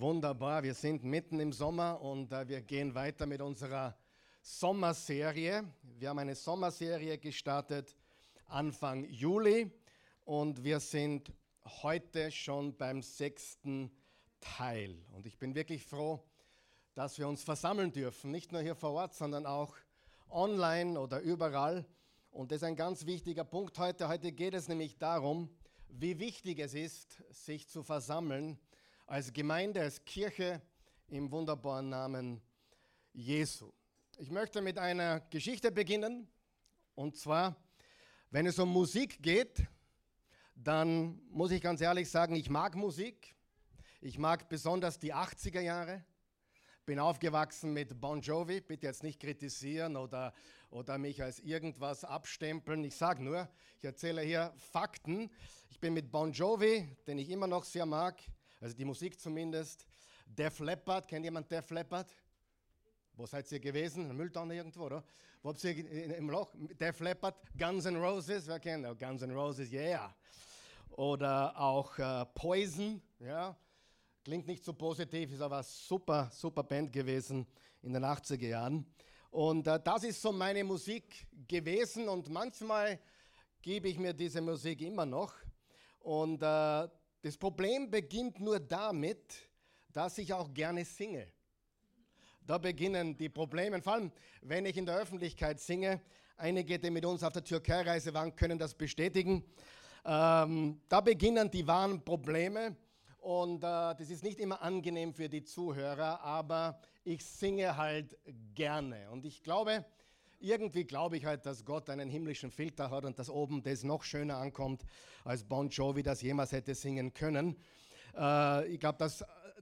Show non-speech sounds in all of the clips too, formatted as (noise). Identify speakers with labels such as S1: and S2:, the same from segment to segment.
S1: Wunderbar, wir sind mitten im Sommer und äh, wir gehen weiter mit unserer Sommerserie. Wir haben eine Sommerserie gestartet Anfang Juli und wir sind heute schon beim sechsten Teil. Und ich bin wirklich froh, dass wir uns versammeln dürfen, nicht nur hier vor Ort, sondern auch online oder überall. Und das ist ein ganz wichtiger Punkt heute. Heute geht es nämlich darum, wie wichtig es ist, sich zu versammeln als Gemeinde, als Kirche im wunderbaren Namen Jesu. Ich möchte mit einer Geschichte beginnen. Und zwar, wenn es um Musik geht, dann muss ich ganz ehrlich sagen, ich mag Musik. Ich mag besonders die 80er Jahre. Bin aufgewachsen mit Bon Jovi. Bitte jetzt nicht kritisieren oder, oder mich als irgendwas abstempeln. Ich sage nur, ich erzähle hier Fakten. Ich bin mit Bon Jovi, den ich immer noch sehr mag, also die Musik zumindest. Def Leppard, kennt jemand Def Leppard? Wo seid ihr gewesen? Mülltonne irgendwo, oder? Wo habt ihr im Loch? Def Leppard, Guns N' Roses, wer kennt? Oh, Guns N' Roses, yeah. Oder auch äh, Poison, ja. Klingt nicht so positiv, ist aber super, super Band gewesen in den 80er Jahren. Und äh, das ist so meine Musik gewesen und manchmal gebe ich mir diese Musik immer noch. Und äh, das Problem beginnt nur damit, dass ich auch gerne singe. Da beginnen die Probleme, vor allem wenn ich in der Öffentlichkeit singe. Einige, die mit uns auf der Türkei-Reise waren, können das bestätigen. Ähm, da beginnen die wahren Probleme und äh, das ist nicht immer angenehm für die Zuhörer, aber ich singe halt gerne. Und ich glaube, irgendwie glaube ich halt, dass Gott einen himmlischen Filter hat und dass oben das noch schöner ankommt, als Bon Jovi das jemals hätte singen können. Äh, ich glaube,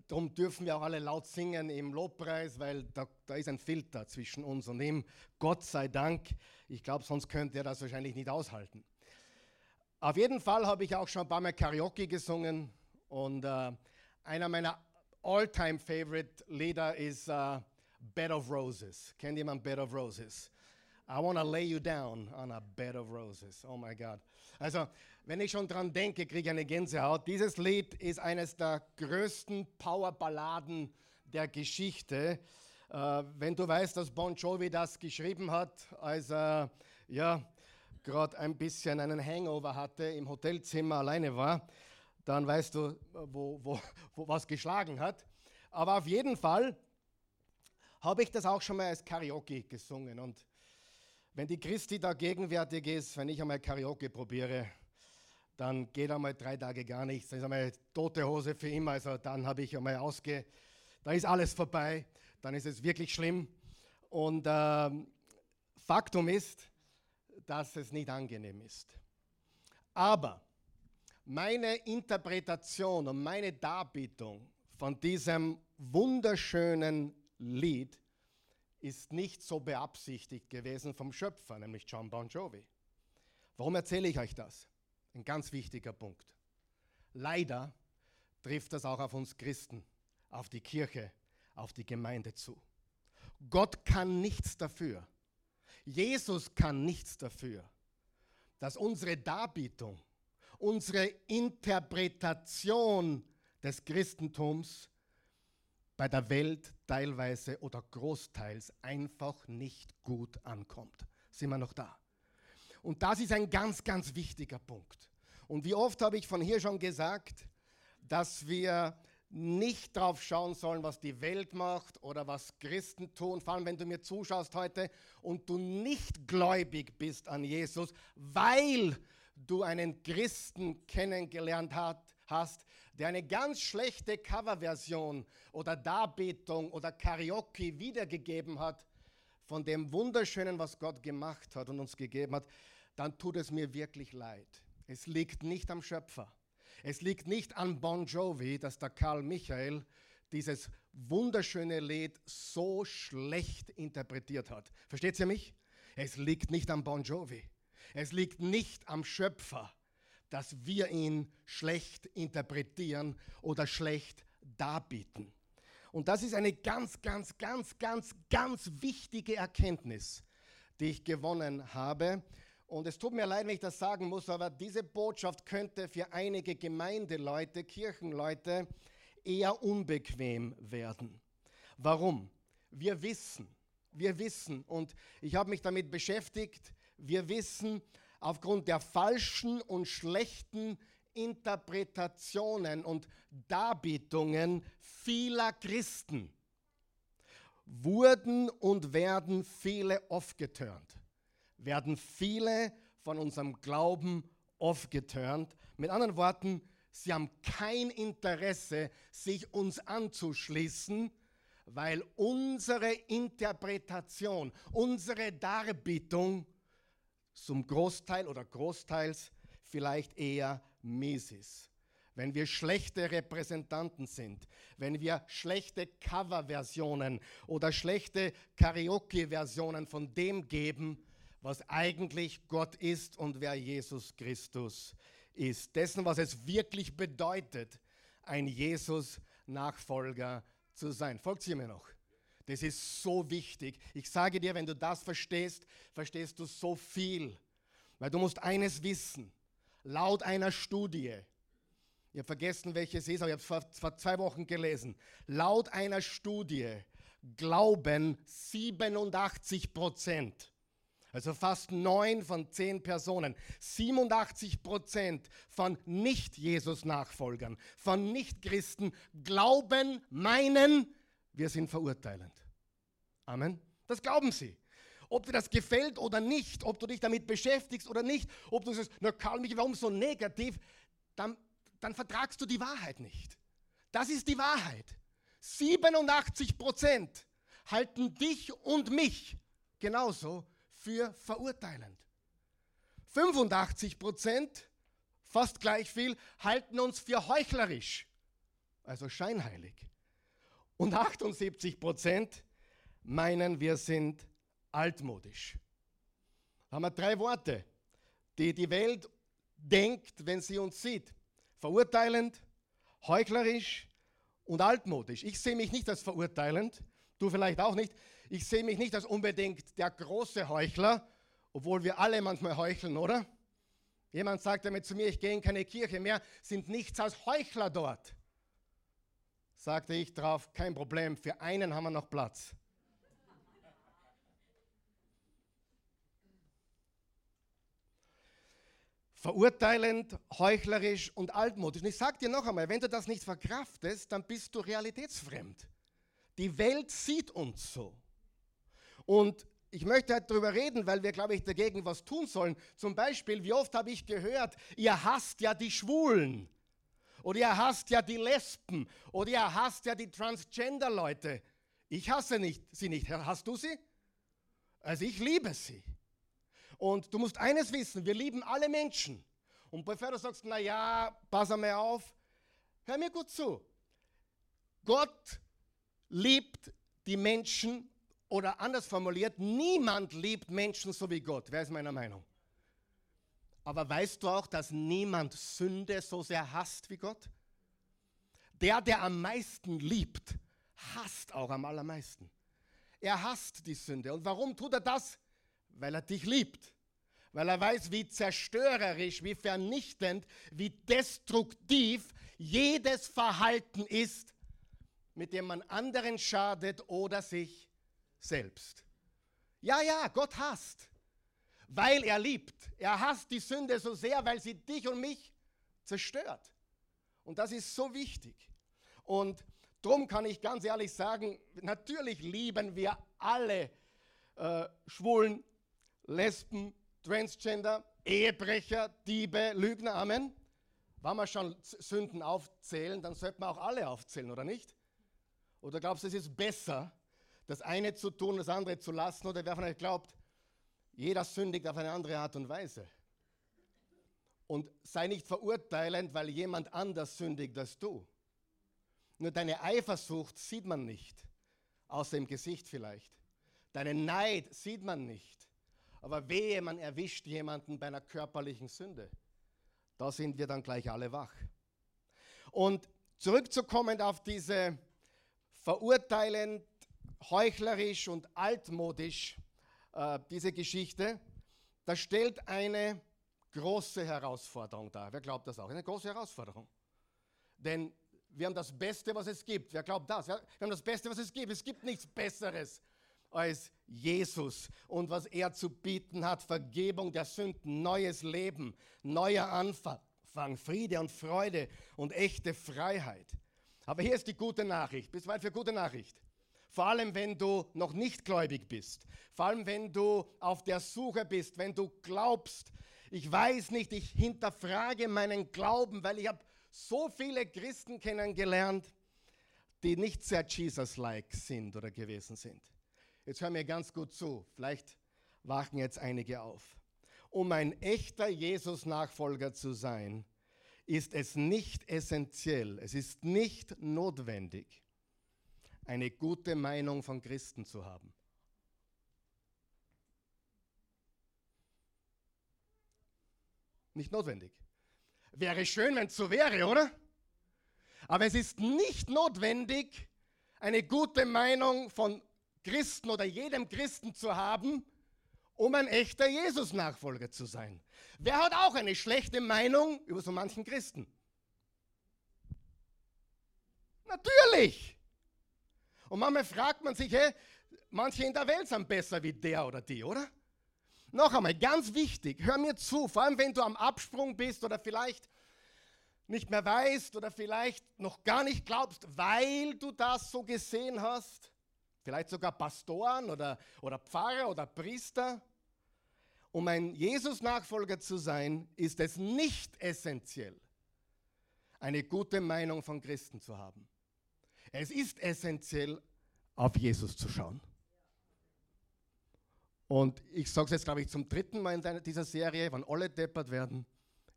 S1: darum dürfen wir auch alle laut singen im Lobpreis, weil da, da ist ein Filter zwischen uns und ihm. Gott sei Dank. Ich glaube, sonst könnte er das wahrscheinlich nicht aushalten. Auf jeden Fall habe ich auch schon ein paar Mal Karaoke gesungen und äh, einer meiner all-time favorite Lieder ist uh, Bed of Roses. Kennt jemand Bed of Roses? I want to lay you down on a bed of roses. Oh my God. Also, wenn ich schon dran denke, kriege ich eine Gänsehaut. Dieses Lied ist eines der größten Powerballaden der Geschichte. Äh, wenn du weißt, dass Bon Jovi das geschrieben hat, als er ja, gerade ein bisschen einen Hangover hatte, im Hotelzimmer alleine war, dann weißt du, wo, wo, wo was geschlagen hat. Aber auf jeden Fall habe ich das auch schon mal als Karaoke gesungen. Und wenn die Christi da gegenwärtig ist, wenn ich einmal Karaoke probiere, dann geht einmal drei Tage gar nichts. Dann ist einmal tote Hose für immer. Also dann habe ich einmal ausge, da ist alles vorbei. Dann ist es wirklich schlimm. Und äh, Faktum ist, dass es nicht angenehm ist. Aber meine Interpretation und meine Darbietung von diesem wunderschönen Lied ist nicht so beabsichtigt gewesen vom Schöpfer, nämlich John Bon Jovi. Warum erzähle ich euch das? Ein ganz wichtiger Punkt. Leider trifft das auch auf uns Christen, auf die Kirche, auf die Gemeinde zu. Gott kann nichts dafür. Jesus kann nichts dafür, dass unsere Darbietung, unsere Interpretation des Christentums bei der Welt teilweise oder großteils einfach nicht gut ankommt. Sind wir noch da? Und das ist ein ganz, ganz wichtiger Punkt. Und wie oft habe ich von hier schon gesagt, dass wir nicht drauf schauen sollen, was die Welt macht oder was Christen tun, vor allem wenn du mir zuschaust heute und du nicht gläubig bist an Jesus, weil du einen Christen kennengelernt hast, der eine ganz schlechte Coverversion oder Darbietung oder Karaoke wiedergegeben hat von dem Wunderschönen, was Gott gemacht hat und uns gegeben hat, dann tut es mir wirklich leid. Es liegt nicht am Schöpfer. Es liegt nicht an Bon Jovi, dass der Karl Michael dieses wunderschöne Lied so schlecht interpretiert hat. Versteht ihr mich? Es liegt nicht am Bon Jovi. Es liegt nicht am Schöpfer dass wir ihn schlecht interpretieren oder schlecht darbieten. Und das ist eine ganz, ganz, ganz, ganz, ganz wichtige Erkenntnis, die ich gewonnen habe. Und es tut mir leid, wenn ich das sagen muss, aber diese Botschaft könnte für einige Gemeindeleute, Kirchenleute eher unbequem werden. Warum? Wir wissen, wir wissen, und ich habe mich damit beschäftigt, wir wissen aufgrund der falschen und schlechten Interpretationen und Darbietungen vieler Christen wurden und werden viele aufgeturnt. Werden viele von unserem Glauben aufgeturnt. Mit anderen Worten, sie haben kein Interesse, sich uns anzuschließen, weil unsere Interpretation, unsere Darbietung zum Großteil oder großteils vielleicht eher mies. Wenn wir schlechte Repräsentanten sind, wenn wir schlechte Coverversionen oder schlechte Karaoke-Versionen von dem geben, was eigentlich Gott ist und wer Jesus Christus ist. Dessen, was es wirklich bedeutet, ein Jesus-Nachfolger zu sein. Folgt ihr mir noch? Das ist so wichtig. Ich sage dir, wenn du das verstehst, verstehst du so viel. Weil du musst eines wissen. Laut einer Studie, ich habe vergessen, welche es ist, aber ich habe es vor, vor zwei Wochen gelesen. Laut einer Studie glauben 87 Prozent, also fast neun von zehn Personen, 87 Prozent von Nicht-Jesus-Nachfolgern, von Nicht-Christen glauben, meinen, wir sind verurteilend. Amen. Das glauben sie. Ob dir das gefällt oder nicht, ob du dich damit beschäftigst oder nicht, ob du sagst, na Karl, mich warum so negativ, dann, dann vertragst du die Wahrheit nicht. Das ist die Wahrheit. 87 Prozent halten dich und mich genauso für verurteilend. 85 Prozent, fast gleich viel, halten uns für heuchlerisch, also scheinheilig. Und 78 Prozent meinen, wir sind altmodisch. Da haben wir drei Worte, die die Welt denkt, wenn sie uns sieht. Verurteilend, heuchlerisch und altmodisch. Ich sehe mich nicht als verurteilend, du vielleicht auch nicht. Ich sehe mich nicht als unbedingt der große Heuchler, obwohl wir alle manchmal heucheln, oder? Jemand sagte mir zu mir, ich gehe in keine Kirche mehr, sind nichts als Heuchler dort. Sagte ich drauf, kein Problem, für einen haben wir noch Platz. verurteilend, heuchlerisch und altmodisch. Und ich sage dir noch einmal, wenn du das nicht verkraftest, dann bist du realitätsfremd. Die Welt sieht uns so. Und ich möchte heute darüber reden, weil wir, glaube ich, dagegen was tun sollen. Zum Beispiel, wie oft habe ich gehört, ihr hasst ja die Schwulen. Oder ihr hasst ja die Lesben. Oder ihr hasst ja die Transgender-Leute. Ich hasse nicht, sie nicht. Hast du sie? Also ich liebe sie. Und du musst eines wissen, wir lieben alle Menschen. Und bevor du sagst, na ja, pass einmal auf, hör mir gut zu. Gott liebt die Menschen oder anders formuliert, niemand liebt Menschen so wie Gott. Wer ist meiner Meinung? Aber weißt du auch, dass niemand Sünde so sehr hasst wie Gott? Der, der am meisten liebt, hasst auch am allermeisten. Er hasst die Sünde. Und warum tut er das? Weil er dich liebt. Weil er weiß, wie zerstörerisch, wie vernichtend, wie destruktiv jedes Verhalten ist, mit dem man anderen schadet oder sich selbst. Ja, ja, Gott hasst, weil er liebt. Er hasst die Sünde so sehr, weil sie dich und mich zerstört. Und das ist so wichtig. Und darum kann ich ganz ehrlich sagen, natürlich lieben wir alle äh, Schwulen, Lesben, Transgender, Ehebrecher, Diebe, Lügner, Amen. Wenn wir schon Sünden aufzählen, dann sollten wir auch alle aufzählen, oder nicht? Oder glaubst du, es ist besser, das eine zu tun, das andere zu lassen? Oder wer von euch glaubt, jeder sündigt auf eine andere Art und Weise? Und sei nicht verurteilend, weil jemand anders sündigt als du. Nur deine Eifersucht sieht man nicht, außer im Gesicht vielleicht. Deinen Neid sieht man nicht. Aber wehe, man erwischt jemanden bei einer körperlichen Sünde. Da sind wir dann gleich alle wach. Und zurückzukommen auf diese verurteilend, heuchlerisch und altmodisch, äh, diese Geschichte, das stellt eine große Herausforderung dar. Wer glaubt das auch? Eine große Herausforderung. Denn wir haben das Beste, was es gibt. Wer glaubt das? Wir haben das Beste, was es gibt. Es gibt nichts Besseres als Jesus und was er zu bieten hat. Vergebung der Sünden, neues Leben, neuer Anfang, Friede und Freude und echte Freiheit. Aber hier ist die gute Nachricht. Bist du weit für gute Nachricht? Vor allem, wenn du noch nicht gläubig bist. Vor allem, wenn du auf der Suche bist, wenn du glaubst, ich weiß nicht, ich hinterfrage meinen Glauben, weil ich habe so viele Christen kennengelernt, die nicht sehr Jesus-like sind oder gewesen sind. Jetzt hör mir ganz gut zu, vielleicht wachen jetzt einige auf. Um ein echter Jesus-Nachfolger zu sein, ist es nicht essentiell, es ist nicht notwendig, eine gute Meinung von Christen zu haben. Nicht notwendig. Wäre schön, wenn es so wäre, oder? Aber es ist nicht notwendig, eine gute Meinung von Christen oder jedem Christen zu haben, um ein echter Jesus-Nachfolger zu sein. Wer hat auch eine schlechte Meinung über so manchen Christen? Natürlich. Und manchmal fragt man sich, hey, manche in der Welt sind besser wie der oder die, oder? Noch einmal, ganz wichtig, hör mir zu, vor allem wenn du am Absprung bist oder vielleicht nicht mehr weißt oder vielleicht noch gar nicht glaubst, weil du das so gesehen hast. Vielleicht sogar Pastoren oder, oder Pfarrer oder Priester. Um ein Jesus-Nachfolger zu sein, ist es nicht essentiell, eine gute Meinung von Christen zu haben. Es ist essentiell, auf Jesus zu schauen. Und ich sage es jetzt, glaube ich, zum dritten Mal in dieser Serie, wenn alle deppert werden,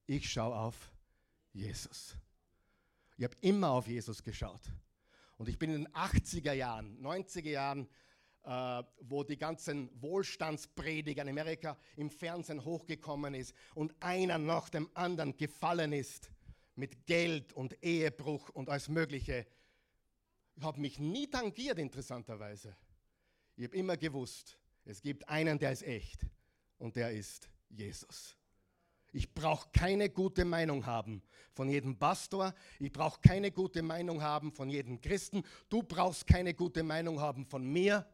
S1: ich schaue auf Jesus. Ich habe immer auf Jesus geschaut. Und ich bin in den 80er Jahren, 90er Jahren, äh, wo die ganzen Wohlstandsprediger in Amerika im Fernsehen hochgekommen ist und einer nach dem anderen gefallen ist mit Geld und Ehebruch und alles Mögliche. Ich habe mich nie tangiert, interessanterweise. Ich habe immer gewusst, es gibt einen, der ist echt und der ist Jesus. Ich brauche keine gute Meinung haben von jedem Pastor. Ich brauche keine gute Meinung haben von jedem Christen. Du brauchst keine gute Meinung haben von mir.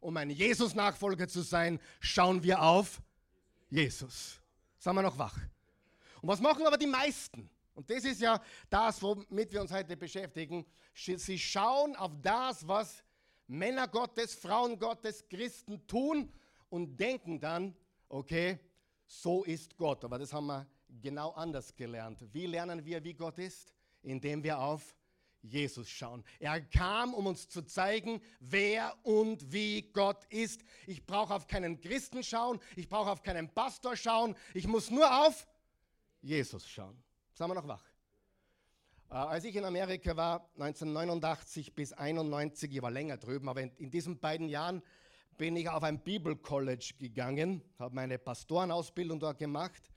S1: Um ein Jesus-Nachfolger zu sein, schauen wir auf Jesus. Sagen wir noch wach. Und was machen aber die meisten? Und das ist ja das, womit wir uns heute beschäftigen. Sie schauen auf das, was Männer Gottes, Frauen Gottes, Christen tun und denken dann, okay, so ist Gott. Aber das haben wir genau anders gelernt. Wie lernen wir, wie Gott ist? Indem wir auf Jesus schauen. Er kam, um uns zu zeigen, wer und wie Gott ist. Ich brauche auf keinen Christen schauen, ich brauche auf keinen Pastor schauen, ich muss nur auf Jesus schauen. Sagen wir noch wach. Äh, als ich in Amerika war, 1989 bis 1991, ich war länger drüben, aber in, in diesen beiden Jahren bin ich auf ein Bibelcollege gegangen, habe meine Pastorenausbildung dort gemacht.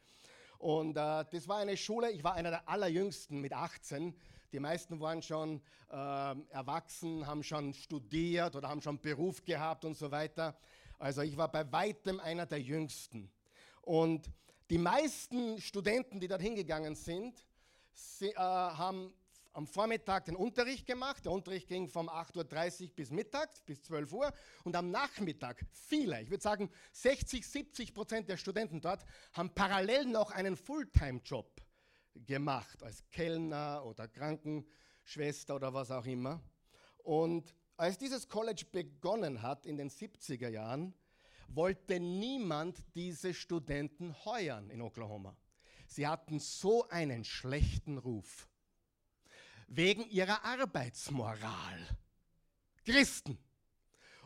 S1: Und äh, das war eine Schule, ich war einer der allerjüngsten mit 18. Die meisten waren schon äh, erwachsen, haben schon studiert oder haben schon Beruf gehabt und so weiter. Also ich war bei weitem einer der jüngsten. Und die meisten Studenten, die dort hingegangen sind, Sie, äh, haben am Vormittag den Unterricht gemacht. Der Unterricht ging vom 8.30 Uhr bis mittags, bis 12 Uhr. Und am Nachmittag, viele, ich würde sagen 60, 70 Prozent der Studenten dort, haben parallel noch einen Fulltime-Job gemacht, als Kellner oder Krankenschwester oder was auch immer. Und als dieses College begonnen hat in den 70er Jahren, wollte niemand diese Studenten heuern in Oklahoma. Sie hatten so einen schlechten Ruf wegen ihrer Arbeitsmoral. Christen.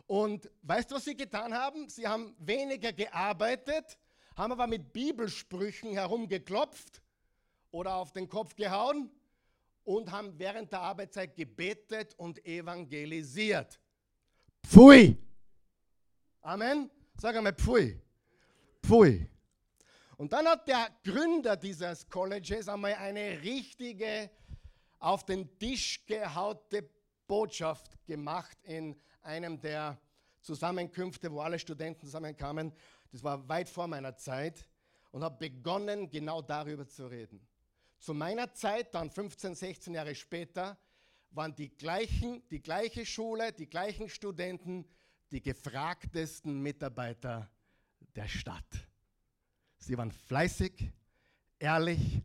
S1: Und weißt du, was sie getan haben? Sie haben weniger gearbeitet, haben aber mit Bibelsprüchen herumgeklopft oder auf den Kopf gehauen und haben während der Arbeitszeit gebetet und evangelisiert. Pfui! Amen? Sag einmal Pfui. Pfui. Und dann hat der Gründer dieses Colleges einmal eine richtige auf den Tisch gehaute Botschaft gemacht in einem der Zusammenkünfte, wo alle Studenten zusammenkamen. Das war weit vor meiner Zeit und habe begonnen, genau darüber zu reden. Zu meiner Zeit, dann 15, 16 Jahre später, waren die gleichen, die gleiche Schule, die gleichen Studenten, die gefragtesten Mitarbeiter der Stadt. Sie waren fleißig, ehrlich,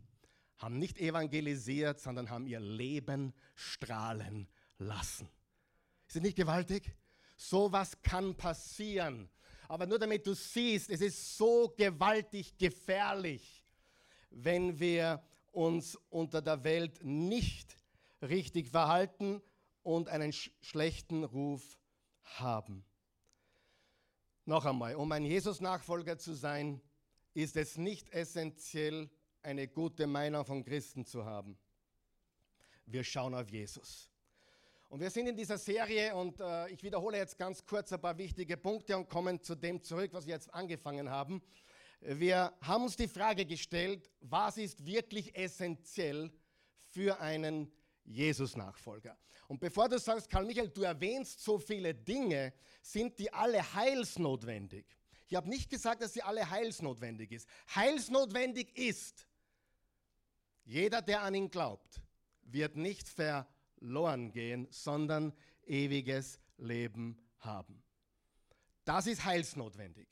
S1: haben nicht evangelisiert, sondern haben ihr Leben strahlen lassen. Ist das nicht gewaltig? Sowas kann passieren. Aber nur damit du siehst, es ist so gewaltig gefährlich, wenn wir uns unter der Welt nicht richtig verhalten und einen sch schlechten Ruf haben. Noch einmal, um ein Jesus-Nachfolger zu sein, ist es nicht essentiell, eine gute Meinung von Christen zu haben. Wir schauen auf Jesus. Und wir sind in dieser Serie und äh, ich wiederhole jetzt ganz kurz ein paar wichtige Punkte und kommen zu dem zurück, was wir jetzt angefangen haben. Wir haben uns die Frage gestellt, was ist wirklich essentiell für einen Jesus-Nachfolger? Und bevor du sagst, Karl Michael, du erwähnst so viele Dinge, sind die alle heilsnotwendig? Ich habe nicht gesagt, dass sie alle heilsnotwendig ist. Heilsnotwendig ist, jeder, der an ihn glaubt, wird nicht verloren gehen, sondern ewiges Leben haben. Das ist heilsnotwendig.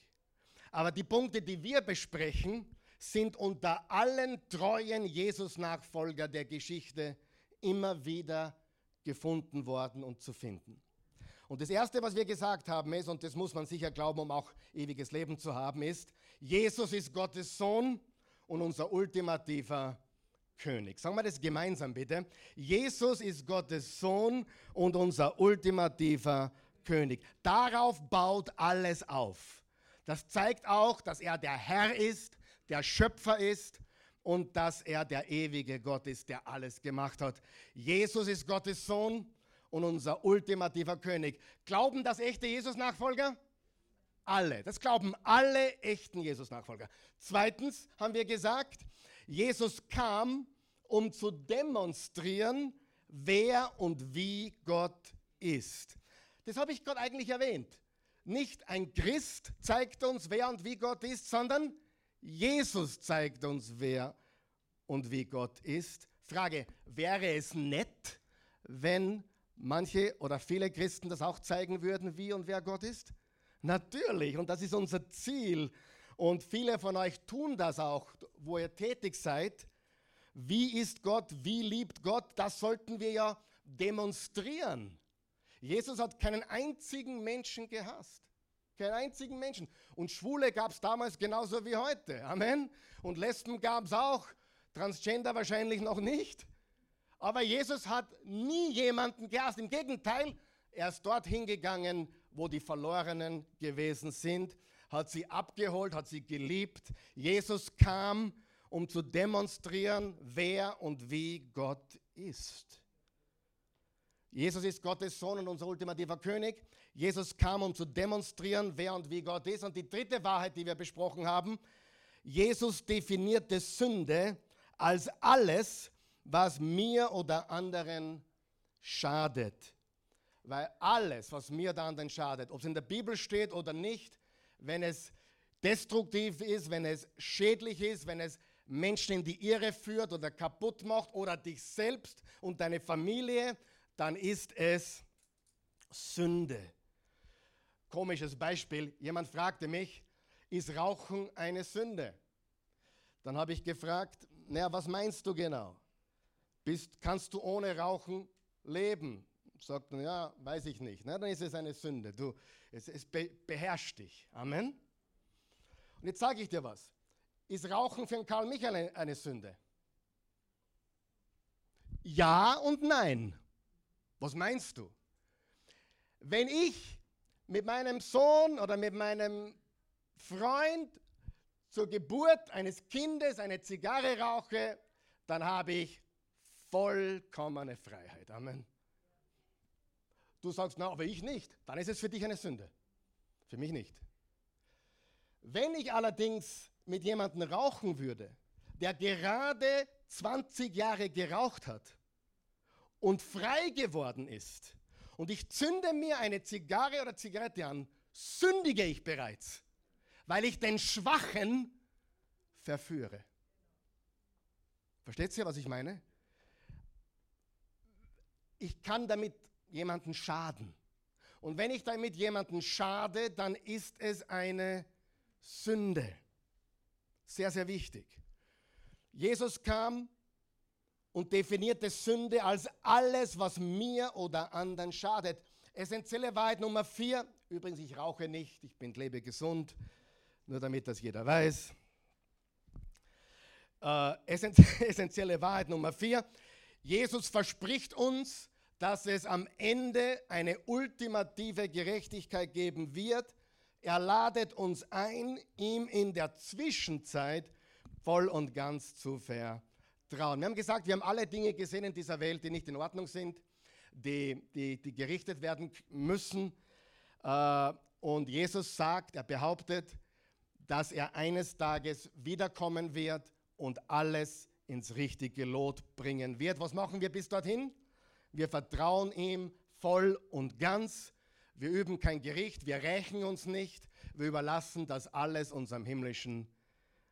S1: Aber die Punkte, die wir besprechen, sind unter allen treuen Jesus-Nachfolger der Geschichte immer wieder gefunden worden und zu finden. Und das Erste, was wir gesagt haben, ist, und das muss man sicher glauben, um auch ewiges Leben zu haben, ist, Jesus ist Gottes Sohn und unser ultimativer König. Sagen wir das gemeinsam bitte. Jesus ist Gottes Sohn und unser ultimativer König. Darauf baut alles auf. Das zeigt auch, dass er der Herr ist, der Schöpfer ist und dass er der ewige Gott ist, der alles gemacht hat. Jesus ist Gottes Sohn und unser ultimativer König. Glauben das echte Jesus-Nachfolger? Alle. Das glauben alle echten Jesus-Nachfolger. Zweitens haben wir gesagt, Jesus kam, um zu demonstrieren, wer und wie Gott ist. Das habe ich gerade eigentlich erwähnt. Nicht ein Christ zeigt uns, wer und wie Gott ist, sondern Jesus zeigt uns, wer und wie Gott ist. Frage, wäre es nett, wenn manche oder viele Christen das auch zeigen würden, wie und wer Gott ist? Natürlich, und das ist unser Ziel. Und viele von euch tun das auch, wo ihr tätig seid. Wie ist Gott? Wie liebt Gott? Das sollten wir ja demonstrieren. Jesus hat keinen einzigen Menschen gehasst. Keinen einzigen Menschen. Und Schwule gab es damals genauso wie heute. Amen. Und Lesben gab es auch. Transgender wahrscheinlich noch nicht. Aber Jesus hat nie jemanden gehasst. Im Gegenteil, er ist dorthin gegangen, wo die Verlorenen gewesen sind, hat sie abgeholt, hat sie geliebt. Jesus kam, um zu demonstrieren, wer und wie Gott ist. Jesus ist Gottes Sohn und unser ultimativer König. Jesus kam, um zu demonstrieren, wer und wie Gott ist. Und die dritte Wahrheit, die wir besprochen haben, Jesus definierte Sünde als alles, was mir oder anderen schadet. Weil alles, was mir oder anderen schadet, ob es in der Bibel steht oder nicht, wenn es destruktiv ist, wenn es schädlich ist, wenn es Menschen in die Irre führt oder kaputt macht oder dich selbst und deine Familie, dann ist es Sünde. Komisches Beispiel. Jemand fragte mich, ist Rauchen eine Sünde? Dann habe ich gefragt, naja, was meinst du genau? Bist, kannst du ohne Rauchen leben? Sagt er, ja, weiß ich nicht. Na, dann ist es eine Sünde. Du, es, es be, beherrscht dich. Amen. Und jetzt sage ich dir was. Ist Rauchen für einen Karl Michael eine Sünde? Ja und nein. Was meinst du? Wenn ich mit meinem Sohn oder mit meinem Freund zur Geburt eines Kindes eine Zigarre rauche, dann habe ich vollkommene Freiheit. Amen. Du sagst, na, aber ich nicht. Dann ist es für dich eine Sünde. Für mich nicht. Wenn ich allerdings mit jemandem rauchen würde, der gerade 20 Jahre geraucht hat und frei geworden ist, und ich zünde mir eine Zigarre oder Zigarette an, sündige ich bereits weil ich den Schwachen verführe. Versteht ihr, was ich meine? ich kann damit jemanden schaden. Und wenn ich damit jemanden schade, dann ist es eine Sünde. Sehr, sehr wichtig. Jesus kam und definierte Sünde als alles, was mir oder anderen schadet. Essentielle Wahrheit Nummer vier. Übrigens, ich rauche nicht, ich bin lebe gesund, nur damit das jeder weiß. Äh, essentielle (laughs) Wahrheit Nummer vier. Jesus verspricht uns, dass es am Ende eine ultimative Gerechtigkeit geben wird. Er ladet uns ein, ihm in der Zwischenzeit voll und ganz zu vertrauen trauen. Wir haben gesagt, wir haben alle Dinge gesehen in dieser Welt, die nicht in Ordnung sind, die, die, die gerichtet werden müssen. Äh, und Jesus sagt, er behauptet, dass er eines Tages wiederkommen wird und alles ins richtige Lot bringen wird. Was machen wir bis dorthin? Wir vertrauen ihm voll und ganz. Wir üben kein Gericht, wir rächen uns nicht, wir überlassen das alles unserem himmlischen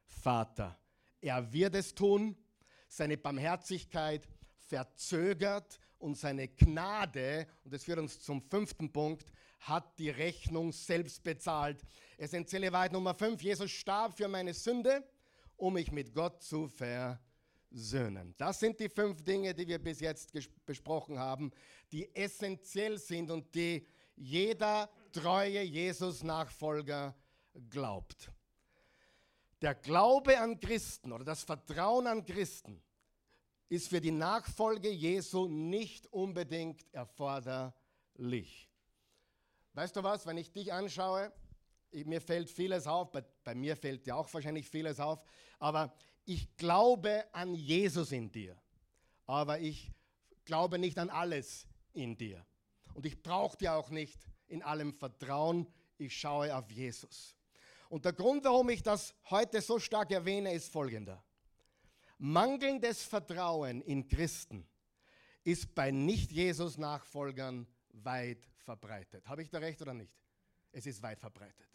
S1: Vater. Er wird es tun seine Barmherzigkeit verzögert und seine Gnade, und das führt uns zum fünften Punkt, hat die Rechnung selbst bezahlt. Essentielle Wahrheit Nummer fünf, Jesus starb für meine Sünde, um mich mit Gott zu versöhnen. Das sind die fünf Dinge, die wir bis jetzt besprochen haben, die essentiell sind und die jeder treue Jesus-Nachfolger glaubt. Der Glaube an Christen oder das Vertrauen an Christen ist für die Nachfolge Jesu nicht unbedingt erforderlich. Weißt du was, wenn ich dich anschaue, mir fällt vieles auf, bei, bei mir fällt dir auch wahrscheinlich vieles auf, aber ich glaube an Jesus in dir, aber ich glaube nicht an alles in dir. Und ich brauche dir auch nicht in allem Vertrauen, ich schaue auf Jesus. Und der Grund, warum ich das heute so stark erwähne, ist folgender. Mangelndes Vertrauen in Christen ist bei Nicht-Jesus-Nachfolgern weit verbreitet. Habe ich da recht oder nicht? Es ist weit verbreitet.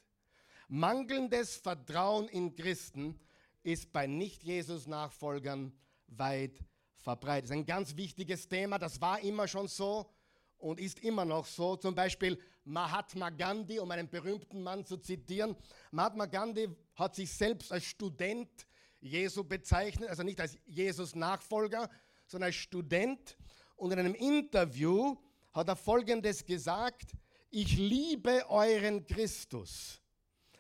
S1: Mangelndes Vertrauen in Christen ist bei Nicht-Jesus-Nachfolgern weit verbreitet. Das ist ein ganz wichtiges Thema. Das war immer schon so und ist immer noch so. Zum Beispiel Mahatma Gandhi, um einen berühmten Mann zu zitieren. Mahatma Gandhi hat sich selbst als Student Jesu bezeichnet, also nicht als Jesus Nachfolger, sondern als Student. Und in einem Interview hat er Folgendes gesagt, ich liebe euren Christus.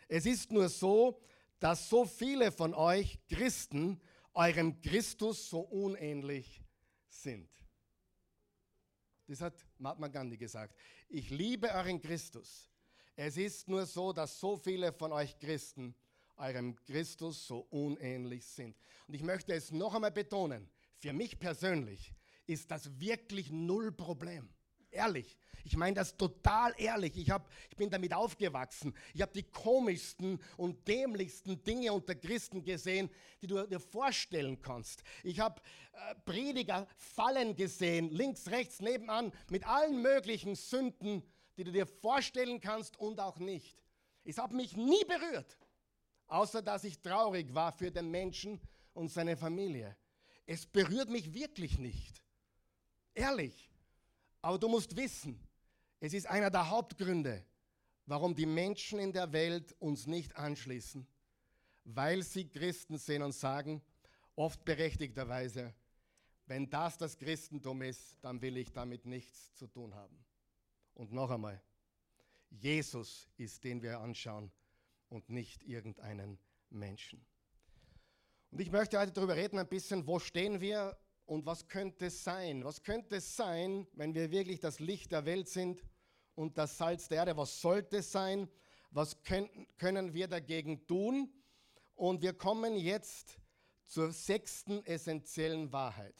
S1: Es ist nur so, dass so viele von euch Christen eurem Christus so unähnlich sind. Das hat Mahatma Gandhi gesagt. Ich liebe euren Christus. Es ist nur so, dass so viele von euch Christen eurem Christus so unähnlich sind. Und ich möchte es noch einmal betonen, für mich persönlich ist das wirklich null Problem. Ehrlich. Ich meine das total ehrlich. Ich, hab, ich bin damit aufgewachsen. Ich habe die komischsten und dämlichsten Dinge unter Christen gesehen, die du dir vorstellen kannst. Ich habe äh, Prediger fallen gesehen, links, rechts, nebenan, mit allen möglichen Sünden, die du dir vorstellen kannst und auch nicht. Es hat mich nie berührt, außer dass ich traurig war für den Menschen und seine Familie. Es berührt mich wirklich nicht. Ehrlich. Aber du musst wissen, es ist einer der Hauptgründe, warum die Menschen in der Welt uns nicht anschließen, weil sie Christen sehen und sagen, oft berechtigterweise, wenn das das Christentum ist, dann will ich damit nichts zu tun haben. Und noch einmal, Jesus ist den wir anschauen und nicht irgendeinen Menschen. Und ich möchte heute darüber reden, ein bisschen, wo stehen wir und was könnte es sein? Was könnte es sein, wenn wir wirklich das Licht der Welt sind und das Salz der Erde? Was sollte es sein? Was können, können wir dagegen tun? Und wir kommen jetzt zur sechsten essentiellen Wahrheit.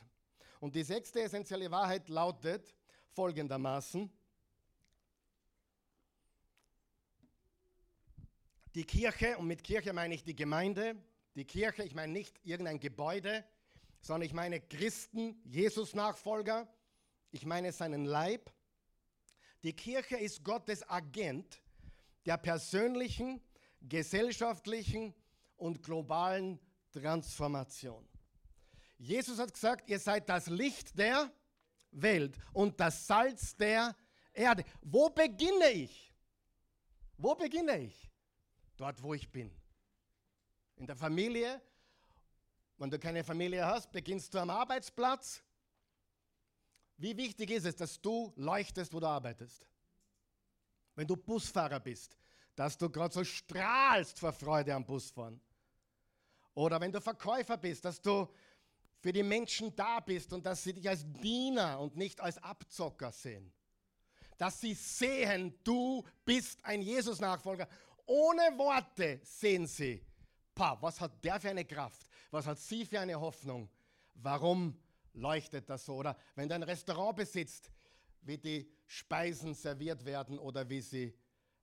S1: Und die sechste essentielle Wahrheit lautet folgendermaßen. Die Kirche, und mit Kirche meine ich die Gemeinde, die Kirche, ich meine nicht irgendein Gebäude, sondern ich meine Christen, Jesus-Nachfolger, ich meine seinen Leib. Die Kirche ist Gottes Agent der persönlichen, gesellschaftlichen und globalen Transformation. Jesus hat gesagt, ihr seid das Licht der Welt und das Salz der Erde. Wo beginne ich? Wo beginne ich? Dort, wo ich bin. In der Familie. Wenn du keine Familie hast, beginnst du am Arbeitsplatz. Wie wichtig ist es, dass du leuchtest, wo du arbeitest? Wenn du Busfahrer bist, dass du gerade so strahlst vor Freude am Busfahren. Oder wenn du Verkäufer bist, dass du für die Menschen da bist und dass sie dich als Diener und nicht als Abzocker sehen. Dass sie sehen, du bist ein Jesus-Nachfolger. Ohne Worte sehen sie, pa, was hat der für eine Kraft? Was hat sie für eine Hoffnung? Warum leuchtet das so? Oder wenn du ein Restaurant besitzt, wie die Speisen serviert werden oder wie sie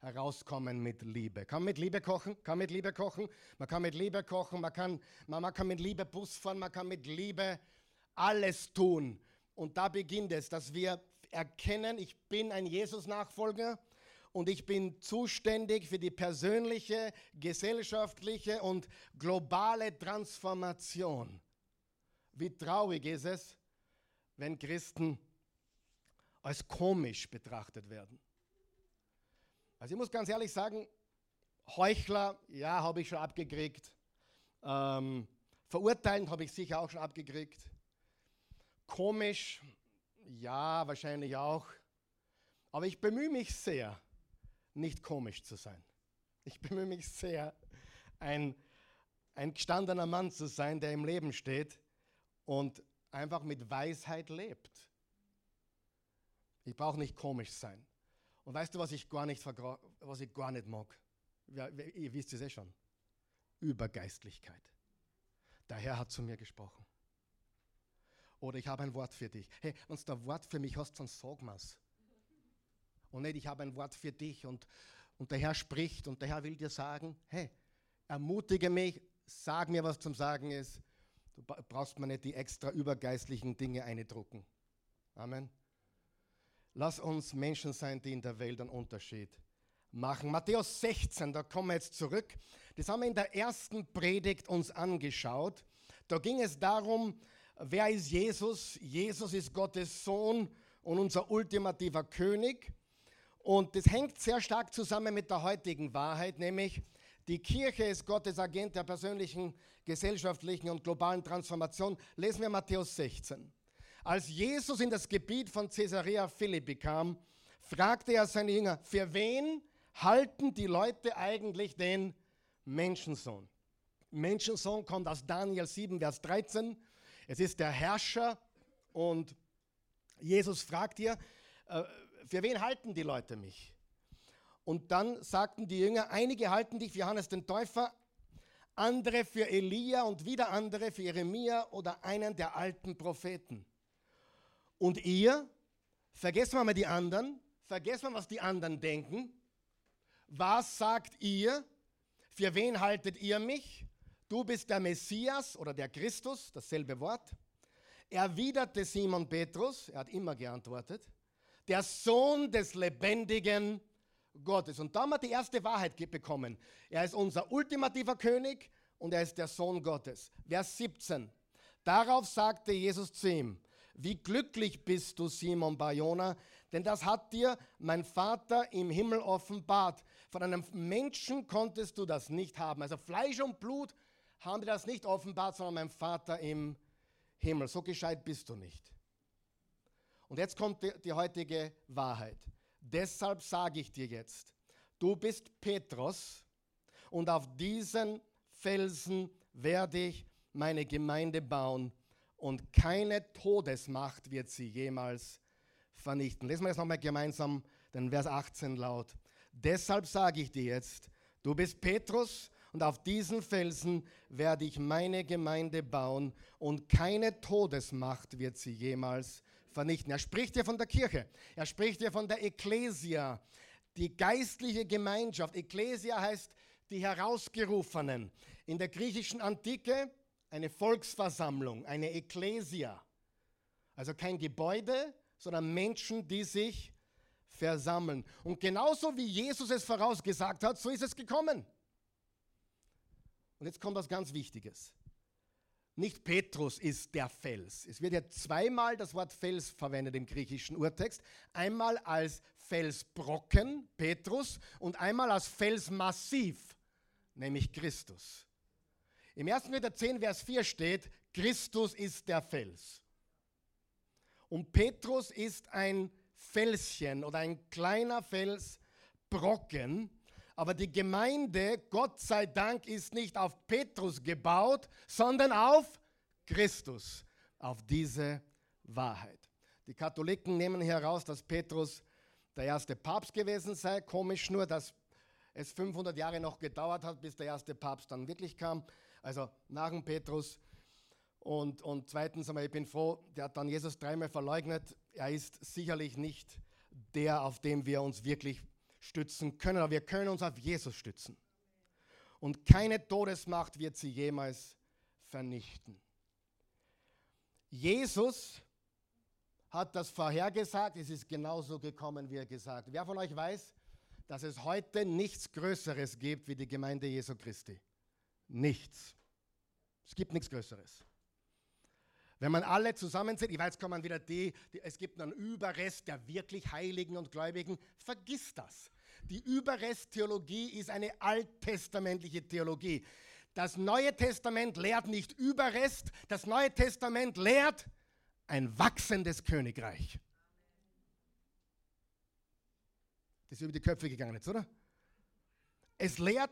S1: herauskommen mit Liebe. Kann man mit Liebe kochen? Kann mit Liebe kochen? Man kann mit Liebe kochen, man kann, man, man kann mit Liebe Bus fahren, man kann mit Liebe alles tun. Und da beginnt es, dass wir erkennen, ich bin ein Jesus-Nachfolger und ich bin zuständig für die persönliche, gesellschaftliche und globale Transformation. Wie traurig ist es, wenn Christen als komisch betrachtet werden. Also ich muss ganz ehrlich sagen, Heuchler, ja, habe ich schon abgekriegt. Ähm, verurteilen habe ich sicher auch schon abgekriegt. Komisch, ja, wahrscheinlich auch. Aber ich bemühe mich sehr, nicht komisch zu sein. Ich bemühe mich sehr, ein, ein gestandener Mann zu sein, der im Leben steht und einfach mit Weisheit lebt. Ich brauche nicht komisch sein. Und weißt du, was ich gar nicht, was ich gar nicht mag? Ja, ihr wisst es eh schon. Übergeistlichkeit. Der Herr hat zu mir gesprochen. Oder ich habe ein Wort für dich. Hey, wenn du ein Wort für mich hast, dann sag mir's. Und nicht, ich habe ein Wort für dich und, und der Herr spricht und der Herr will dir sagen, hey, ermutige mich, sag mir, was zum Sagen ist. Du brauchst mir nicht die extra übergeistlichen Dinge eindrucken. Amen. Lass uns Menschen sein, die in der Welt einen Unterschied machen. Matthäus 16, da kommen wir jetzt zurück. Das haben wir in der ersten Predigt uns angeschaut. Da ging es darum, wer ist Jesus? Jesus ist Gottes Sohn und unser ultimativer König. Und das hängt sehr stark zusammen mit der heutigen Wahrheit, nämlich die Kirche ist Gottes Agent der persönlichen, gesellschaftlichen und globalen Transformation. Lesen wir Matthäus 16. Als Jesus in das Gebiet von Caesarea Philippi kam, fragte er seine Jünger, für wen halten die Leute eigentlich den Menschensohn? Menschensohn kommt aus Daniel 7, Vers 13. Es ist der Herrscher und Jesus fragt ihr, äh, für wen halten die Leute mich? Und dann sagten die Jünger, einige halten dich für Johannes den Täufer, andere für Elia und wieder andere für Jeremia oder einen der alten Propheten. Und ihr, vergessen wir mal die anderen, vergessen wir, was die anderen denken. Was sagt ihr? Für wen haltet ihr mich? Du bist der Messias oder der Christus, dasselbe Wort. Erwiderte Simon Petrus, er hat immer geantwortet, der Sohn des lebendigen Gottes. Und da haben wir die erste Wahrheit bekommen. Er ist unser ultimativer König und er ist der Sohn Gottes. Vers 17. Darauf sagte Jesus zu ihm, wie glücklich bist du, Simon Barjona, denn das hat dir mein Vater im Himmel offenbart. Von einem Menschen konntest du das nicht haben. Also Fleisch und Blut haben dir das nicht offenbart, sondern mein Vater im Himmel. So gescheit bist du nicht. Und jetzt kommt die, die heutige Wahrheit. Deshalb sage ich dir jetzt, du bist Petrus und auf diesen Felsen werde ich meine Gemeinde bauen und keine Todesmacht wird sie jemals vernichten. Lesen wir jetzt nochmal gemeinsam den Vers 18 laut. Deshalb sage ich dir jetzt, du bist Petrus und auf diesen Felsen werde ich meine Gemeinde bauen und keine Todesmacht wird sie jemals vernichten. Er spricht hier von der Kirche, er spricht hier von der Ekklesia, die geistliche Gemeinschaft. Ekklesia heißt die Herausgerufenen. In der griechischen Antike eine Volksversammlung, eine Ekklesia. Also kein Gebäude, sondern Menschen, die sich versammeln. Und genauso wie Jesus es vorausgesagt hat, so ist es gekommen. Und jetzt kommt was ganz Wichtiges. Nicht Petrus ist der Fels. Es wird ja zweimal das Wort Fels verwendet im griechischen Urtext. Einmal als Felsbrocken, Petrus, und einmal als Felsmassiv, nämlich Christus. Im 1. Korinther 10, Vers 4 steht, Christus ist der Fels. Und Petrus ist ein Felschen oder ein kleiner Felsbrocken. Aber die Gemeinde, Gott sei Dank, ist nicht auf Petrus gebaut, sondern auf Christus, auf diese Wahrheit. Die Katholiken nehmen heraus, dass Petrus der erste Papst gewesen sei. Komisch nur, dass es 500 Jahre noch gedauert hat, bis der erste Papst dann wirklich kam. Also nach dem Petrus. Und, und zweitens, ich bin froh, der hat dann Jesus dreimal verleugnet. Er ist sicherlich nicht der, auf dem wir uns wirklich stützen können, aber wir können uns auf Jesus stützen. Und keine Todesmacht wird sie jemals vernichten. Jesus hat das vorhergesagt, es ist genauso gekommen, wie er gesagt. Wer von euch weiß, dass es heute nichts Größeres gibt wie die Gemeinde Jesu Christi? Nichts. Es gibt nichts Größeres. Wenn man alle zusammenzählt, ich weiß, kommen wieder die, die, es gibt einen Überrest der wirklich Heiligen und Gläubigen, vergiss das. Die Überresttheologie ist eine alttestamentliche Theologie. Das Neue Testament lehrt nicht Überrest, das Neue Testament lehrt ein wachsendes Königreich. Das ist über die Köpfe gegangen jetzt, oder? Es lehrt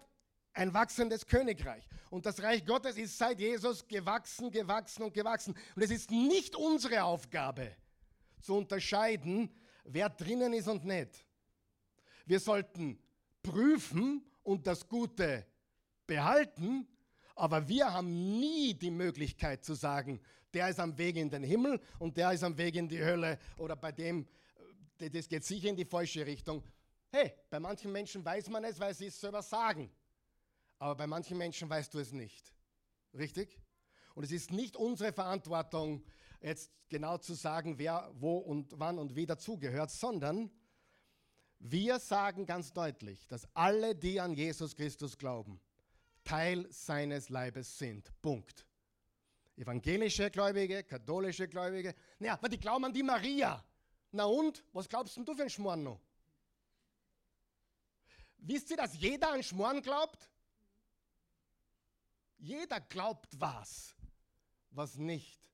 S1: ein wachsendes Königreich. Und das Reich Gottes ist seit Jesus gewachsen, gewachsen und gewachsen. Und es ist nicht unsere Aufgabe zu unterscheiden, wer drinnen ist und nicht. Wir sollten prüfen und das Gute behalten, aber wir haben nie die Möglichkeit zu sagen, der ist am Weg in den Himmel und der ist am Weg in die Hölle oder bei dem, äh, das geht sicher in die falsche Richtung. Hey, bei manchen Menschen weiß man es, weil sie es selber sagen. Aber bei manchen Menschen weißt du es nicht. Richtig? Und es ist nicht unsere Verantwortung, jetzt genau zu sagen, wer wo und wann und wie dazugehört, sondern wir sagen ganz deutlich, dass alle, die an Jesus Christus glauben, Teil seines Leibes sind. Punkt. Evangelische Gläubige, katholische Gläubige. Naja, aber die glauben an die Maria. Na und? Was glaubst du für ein Schmoren noch? Wisst ihr, dass jeder an Schmoren glaubt? Jeder glaubt was, was nicht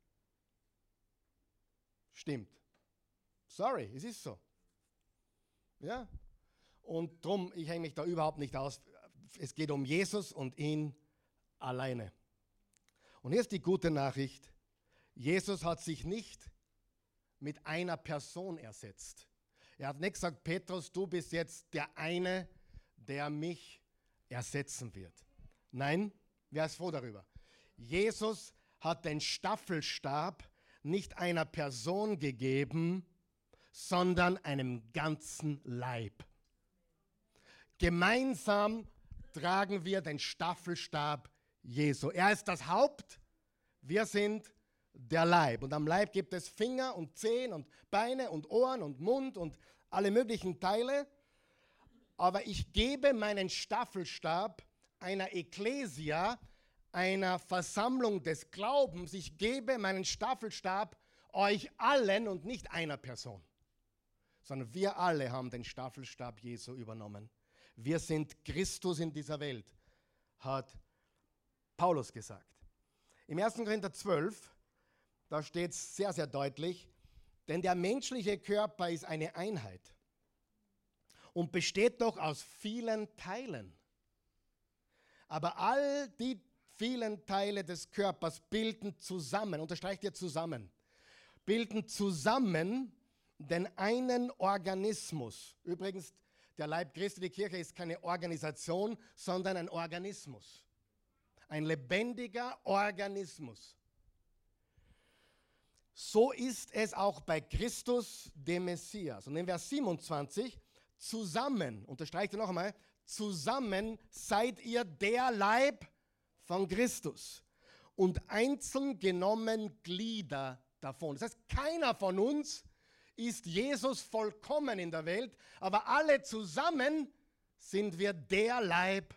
S1: stimmt. Sorry, es ist so. Ja? Und drum, ich hänge mich da überhaupt nicht aus. Es geht um Jesus und ihn alleine. Und hier ist die gute Nachricht. Jesus hat sich nicht mit einer Person ersetzt. Er hat nicht gesagt, Petrus, du bist jetzt der eine, der mich ersetzen wird. Nein, Wer ist froh darüber? Jesus hat den Staffelstab nicht einer Person gegeben, sondern einem ganzen Leib. Gemeinsam tragen wir den Staffelstab Jesu. Er ist das Haupt, wir sind der Leib. Und am Leib gibt es Finger und Zehen und Beine und Ohren und Mund und alle möglichen Teile. Aber ich gebe meinen Staffelstab einer Ekklesia, einer Versammlung des Glaubens, ich gebe meinen Staffelstab euch allen und nicht einer Person, sondern wir alle haben den Staffelstab Jesu übernommen. Wir sind Christus in dieser Welt, hat Paulus gesagt. Im 1. Korinther 12, da steht es sehr, sehr deutlich, denn der menschliche Körper ist eine Einheit und besteht doch aus vielen Teilen. Aber all die vielen Teile des Körpers bilden zusammen, unterstreicht ihr zusammen, bilden zusammen den einen Organismus. Übrigens, der Leib Christi, die Kirche ist keine Organisation, sondern ein Organismus. Ein lebendiger Organismus. So ist es auch bei Christus, dem Messias. Und in Vers 27, zusammen, unterstreicht ihr noch einmal, zusammen seid ihr der Leib von Christus und einzeln genommen Glieder davon. Das heißt, keiner von uns ist Jesus vollkommen in der Welt, aber alle zusammen sind wir der Leib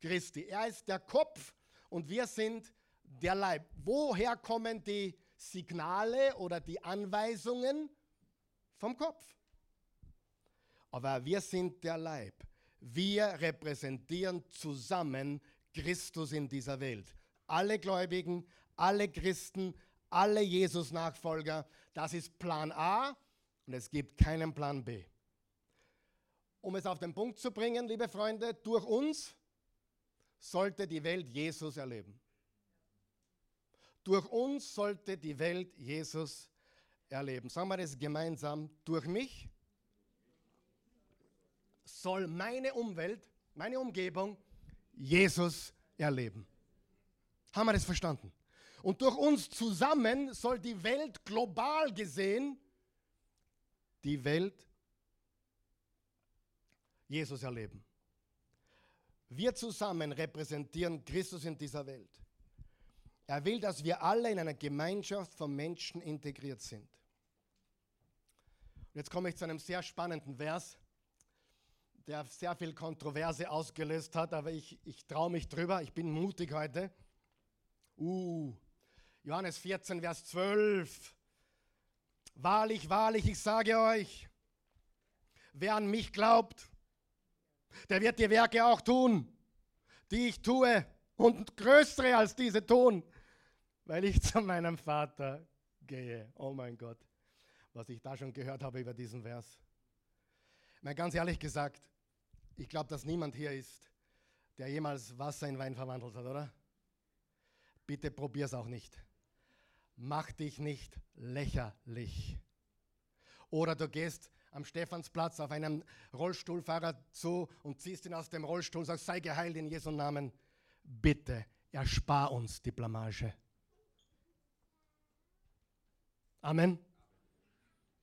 S1: Christi. Er ist der Kopf und wir sind der Leib. Woher kommen die Signale oder die Anweisungen? Vom Kopf. Aber wir sind der Leib. Wir repräsentieren zusammen Christus in dieser Welt. Alle Gläubigen, alle Christen, alle Jesus-Nachfolger, das ist Plan A und es gibt keinen Plan B. Um es auf den Punkt zu bringen, liebe Freunde, durch uns sollte die Welt Jesus erleben. Durch uns sollte die Welt Jesus erleben. Sagen wir das gemeinsam. Durch mich soll meine Umwelt, meine Umgebung Jesus erleben. Haben wir das verstanden? Und durch uns zusammen soll die Welt global gesehen, die Welt Jesus erleben. Wir zusammen repräsentieren Christus in dieser Welt. Er will, dass wir alle in einer Gemeinschaft von Menschen integriert sind. Und jetzt komme ich zu einem sehr spannenden Vers, der sehr viel Kontroverse ausgelöst hat, aber ich, ich traue mich drüber, ich bin mutig heute. Uh, Johannes 14, Vers 12. Wahrlich, wahrlich, ich sage euch, wer an mich glaubt, der wird die Werke auch tun, die ich tue und größere als diese tun, weil ich (laughs) zu meinem Vater gehe. Oh mein Gott, was ich da schon gehört habe über diesen Vers. Mal ganz ehrlich gesagt, ich glaube, dass niemand hier ist, der jemals Wasser in Wein verwandelt hat, oder? Bitte probier es auch nicht. Mach dich nicht lächerlich. Oder du gehst am Stephansplatz auf einem Rollstuhlfahrer zu und ziehst ihn aus dem Rollstuhl und sagst, sei geheilt in Jesu Namen. Bitte, erspar uns die Blamage. Amen.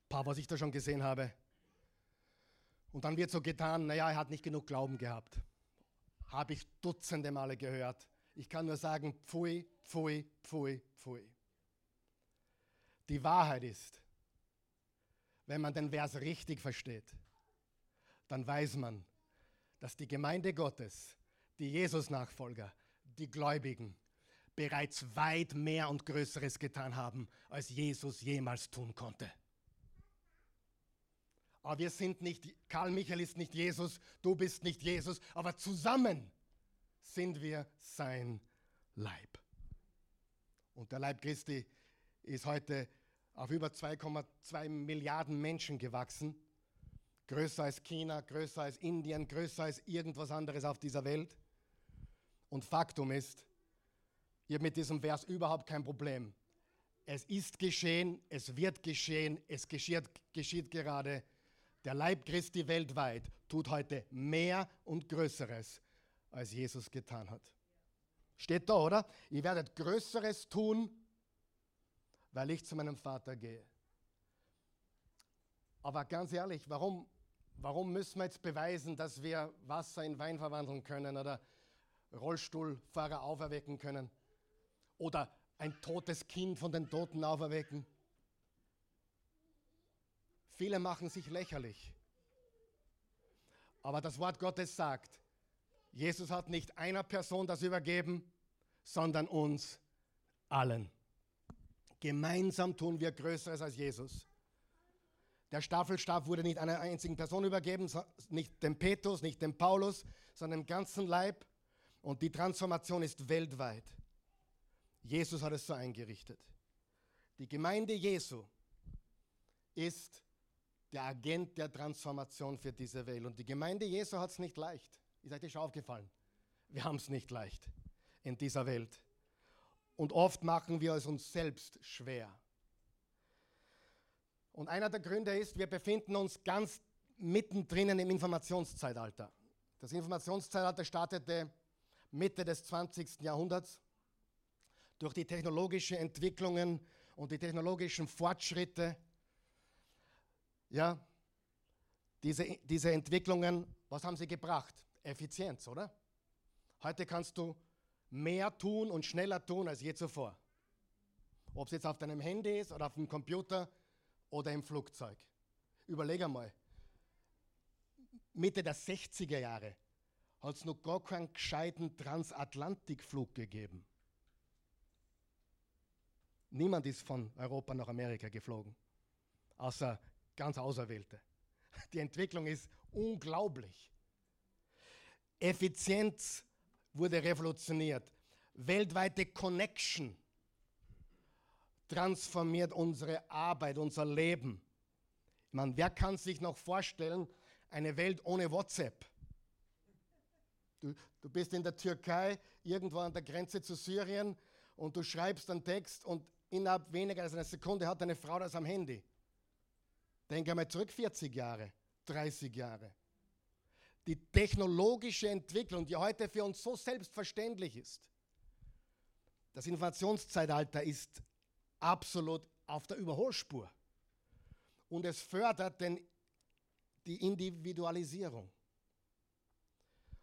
S1: Paar, was ich da schon gesehen habe. Und dann wird so getan, naja, er hat nicht genug Glauben gehabt. Habe ich dutzende Male gehört. Ich kann nur sagen, pfui, pfui, pfui, pfui. Die Wahrheit ist, wenn man den Vers richtig versteht, dann weiß man, dass die Gemeinde Gottes, die Jesus-Nachfolger, die Gläubigen bereits weit mehr und Größeres getan haben, als Jesus jemals tun konnte. Aber wir sind nicht, Karl Michael ist nicht Jesus, du bist nicht Jesus, aber zusammen sind wir sein Leib. Und der Leib Christi ist heute auf über 2,2 Milliarden Menschen gewachsen. Größer als China, größer als Indien, größer als irgendwas anderes auf dieser Welt. Und Faktum ist, ich habe mit diesem Vers überhaupt kein Problem. Es ist geschehen, es wird geschehen, es geschieht, geschieht gerade. Der Leib Christi weltweit tut heute mehr und Größeres, als Jesus getan hat. Steht da, oder? Ihr werdet Größeres tun, weil ich zu meinem Vater gehe. Aber ganz ehrlich, warum, warum müssen wir jetzt beweisen, dass wir Wasser in Wein verwandeln können oder Rollstuhlfahrer auferwecken können oder ein totes Kind von den Toten auferwecken? Viele machen sich lächerlich. Aber das Wort Gottes sagt, Jesus hat nicht einer Person das übergeben, sondern uns allen. Gemeinsam tun wir Größeres als Jesus. Der Staffelstab wurde nicht einer einzigen Person übergeben, nicht dem Petrus, nicht dem Paulus, sondern dem ganzen Leib. Und die Transformation ist weltweit. Jesus hat es so eingerichtet. Die Gemeinde Jesu ist der Agent der Transformation für diese Welt. Und die Gemeinde Jesu hat es nicht leicht. Ist euch das schon aufgefallen? Wir haben es nicht leicht in dieser Welt. Und oft machen wir es uns selbst schwer. Und einer der Gründe ist, wir befinden uns ganz mittendrin im Informationszeitalter. Das Informationszeitalter startete Mitte des 20. Jahrhunderts. Durch die technologischen Entwicklungen und die technologischen Fortschritte, ja, diese, diese Entwicklungen, was haben sie gebracht? Effizienz, oder? Heute kannst du mehr tun und schneller tun als je zuvor. Ob es jetzt auf deinem Handy ist oder auf dem Computer oder im Flugzeug. Überleg einmal. Mitte der 60er Jahre hat es noch gar keinen gescheiten Transatlantikflug gegeben. Niemand ist von Europa nach Amerika geflogen, außer ganz Auserwählte. Die Entwicklung ist unglaublich. Effizienz wurde revolutioniert. Weltweite Connection transformiert unsere Arbeit, unser Leben. Man, wer kann sich noch vorstellen, eine Welt ohne WhatsApp? Du, du bist in der Türkei, irgendwo an der Grenze zu Syrien und du schreibst einen Text und innerhalb weniger als einer Sekunde hat deine Frau das am Handy. Denke einmal zurück, 40 Jahre, 30 Jahre. Die technologische Entwicklung, die heute für uns so selbstverständlich ist, das Informationszeitalter ist absolut auf der Überholspur. Und es fördert den, die Individualisierung.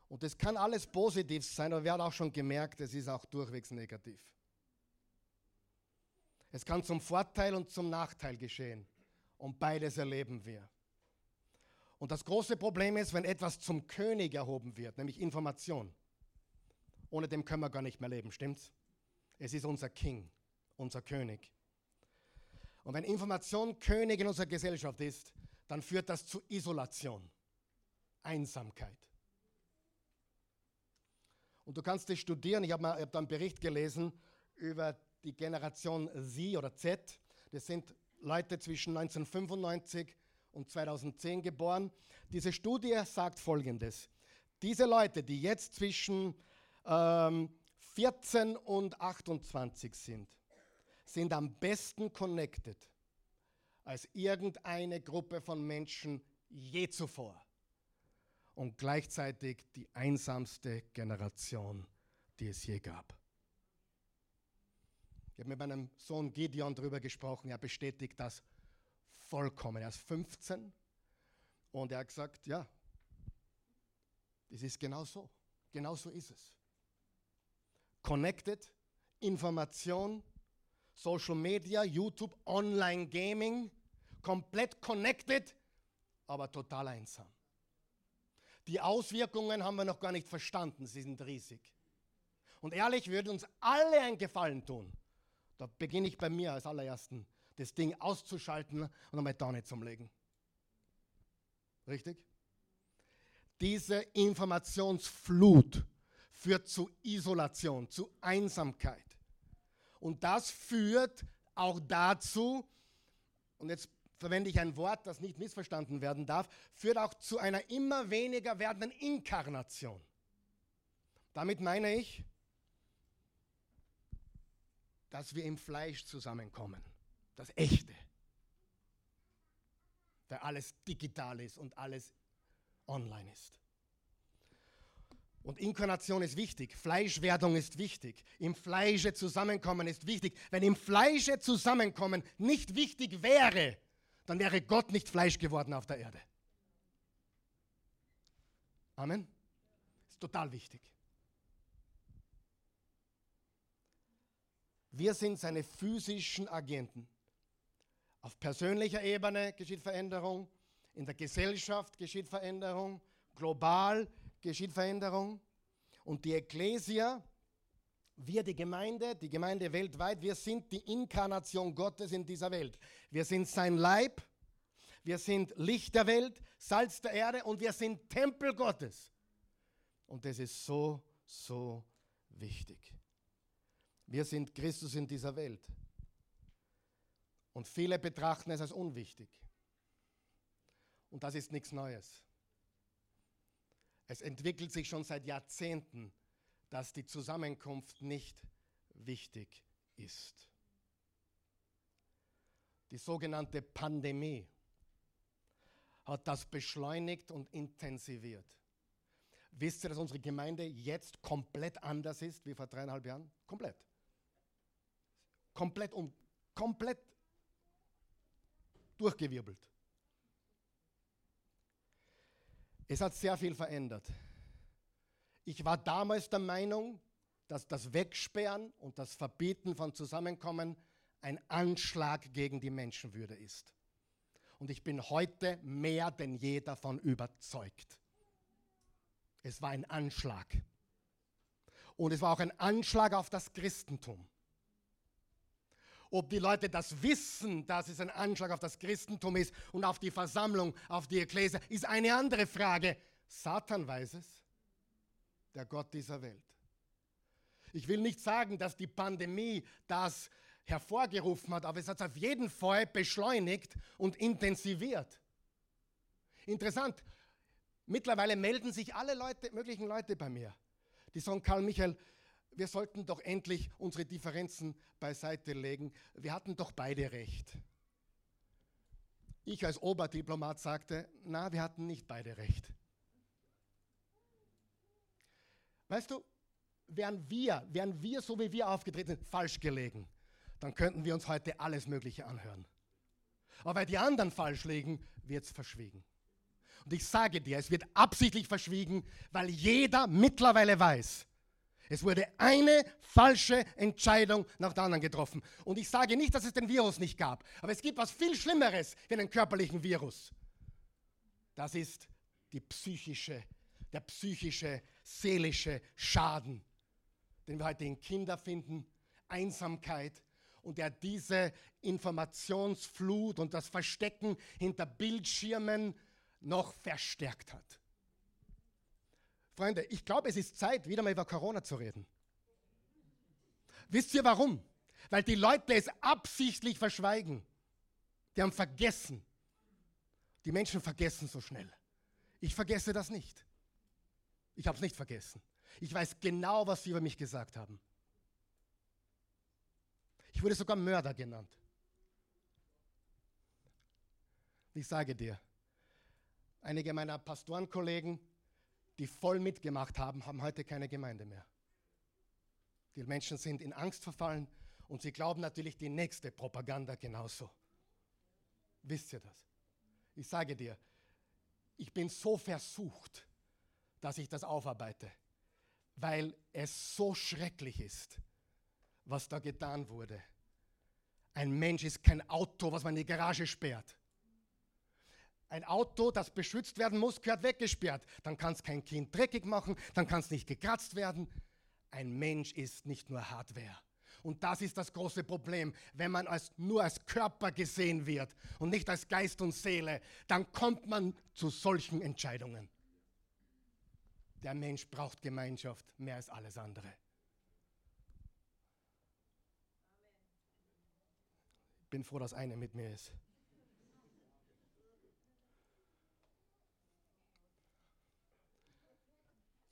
S1: Und das kann alles positiv sein, aber wir haben auch schon gemerkt, es ist auch durchwegs negativ. Es kann zum Vorteil und zum Nachteil geschehen. Und beides erleben wir. Und das große Problem ist, wenn etwas zum König erhoben wird, nämlich Information. Ohne dem können wir gar nicht mehr leben, stimmt's? Es ist unser King, unser König. Und wenn Information König in unserer Gesellschaft ist, dann führt das zu Isolation, Einsamkeit. Und du kannst es studieren. Ich habe hab da einen Bericht gelesen über die Generation Z oder Z. Das sind Leute zwischen 1995 und 2010 geboren. Diese Studie sagt Folgendes. Diese Leute, die jetzt zwischen ähm, 14 und 28 sind, sind am besten connected als irgendeine Gruppe von Menschen je zuvor. Und gleichzeitig die einsamste Generation, die es je gab. Ich habe mit meinem Sohn Gideon darüber gesprochen. Er bestätigt das vollkommen. Er ist 15 und er hat gesagt, ja, das ist genau so. Genau so ist es. Connected, Information, Social Media, YouTube, Online Gaming, komplett connected, aber total einsam. Die Auswirkungen haben wir noch gar nicht verstanden, sie sind riesig. Und ehrlich, würde uns alle einen Gefallen tun. Da beginne ich bei mir als allerersten, das Ding auszuschalten und einmal da nicht zum Legen. Richtig? Diese Informationsflut führt zu Isolation, zu Einsamkeit. Und das führt auch dazu, und jetzt verwende ich ein Wort, das nicht missverstanden werden darf, führt auch zu einer immer weniger werdenden Inkarnation. Damit meine ich, dass wir im Fleisch zusammenkommen. Das Echte. Weil alles digital ist und alles online ist. Und Inkarnation ist wichtig, Fleischwerdung ist wichtig, im Fleische zusammenkommen ist wichtig. Wenn im Fleische zusammenkommen nicht wichtig wäre, dann wäre Gott nicht Fleisch geworden auf der Erde. Amen. Ist total wichtig. Wir sind seine physischen Agenten. Auf persönlicher Ebene geschieht Veränderung, in der Gesellschaft geschieht Veränderung, global geschieht Veränderung. Und die Ekklesia, wir die Gemeinde, die Gemeinde weltweit, wir sind die Inkarnation Gottes in dieser Welt. Wir sind sein Leib, wir sind Licht der Welt, Salz der Erde und wir sind Tempel Gottes. Und das ist so, so wichtig. Wir sind Christus in dieser Welt. Und viele betrachten es als unwichtig. Und das ist nichts Neues. Es entwickelt sich schon seit Jahrzehnten, dass die Zusammenkunft nicht wichtig ist. Die sogenannte Pandemie hat das beschleunigt und intensiviert. Wisst ihr, dass unsere Gemeinde jetzt komplett anders ist wie vor dreieinhalb Jahren? Komplett. Komplett um, komplett durchgewirbelt. Es hat sehr viel verändert. Ich war damals der Meinung, dass das Wegsperren und das Verbieten von Zusammenkommen ein Anschlag gegen die Menschenwürde ist. Und ich bin heute mehr denn je davon überzeugt. Es war ein Anschlag. Und es war auch ein Anschlag auf das Christentum. Ob die Leute das wissen, dass es ein Anschlag auf das Christentum ist und auf die Versammlung, auf die Ekklesia, ist eine andere Frage. Satan weiß es, der Gott dieser Welt. Ich will nicht sagen, dass die Pandemie das hervorgerufen hat, aber es hat es auf jeden Fall beschleunigt und intensiviert. Interessant, mittlerweile melden sich alle Leute, möglichen Leute bei mir. Die sagen, Karl Michael, wir sollten doch endlich unsere Differenzen beiseite legen. Wir hatten doch beide recht. Ich als Oberdiplomat sagte, na, wir hatten nicht beide recht. Weißt du, wären wir, wären wir, so wie wir aufgetreten sind, falsch gelegen, dann könnten wir uns heute alles Mögliche anhören. Aber weil die anderen falsch liegen, wird es verschwiegen. Und ich sage dir, es wird absichtlich verschwiegen, weil jeder mittlerweile weiß, es wurde eine falsche Entscheidung nach der anderen getroffen. Und ich sage nicht, dass es den Virus nicht gab, aber es gibt was viel Schlimmeres wie einen körperlichen Virus. Das ist die psychische, der psychische, seelische Schaden, den wir heute in Kindern finden, Einsamkeit und der diese Informationsflut und das Verstecken hinter Bildschirmen noch verstärkt hat. Freunde, ich glaube, es ist Zeit, wieder mal über Corona zu reden. Wisst ihr warum? Weil die Leute es absichtlich verschweigen. Die haben vergessen. Die Menschen vergessen so schnell. Ich vergesse das nicht. Ich habe es nicht vergessen. Ich weiß genau, was sie über mich gesagt haben. Ich wurde sogar Mörder genannt. Ich sage dir, einige meiner Pastorenkollegen die voll mitgemacht haben, haben heute keine Gemeinde mehr. Die Menschen sind in Angst verfallen und sie glauben natürlich die nächste Propaganda genauso. Wisst ihr das? Ich sage dir, ich bin so versucht, dass ich das aufarbeite, weil es so schrecklich ist, was da getan wurde. Ein Mensch ist kein Auto, was man in die Garage sperrt. Ein Auto, das beschützt werden muss, gehört weggesperrt. Dann kann es kein Kind dreckig machen, dann kann es nicht gekratzt werden. Ein Mensch ist nicht nur Hardware. Und das ist das große Problem. Wenn man als, nur als Körper gesehen wird und nicht als Geist und Seele, dann kommt man zu solchen Entscheidungen. Der Mensch braucht Gemeinschaft mehr als alles andere. Ich bin froh, dass eine mit mir ist.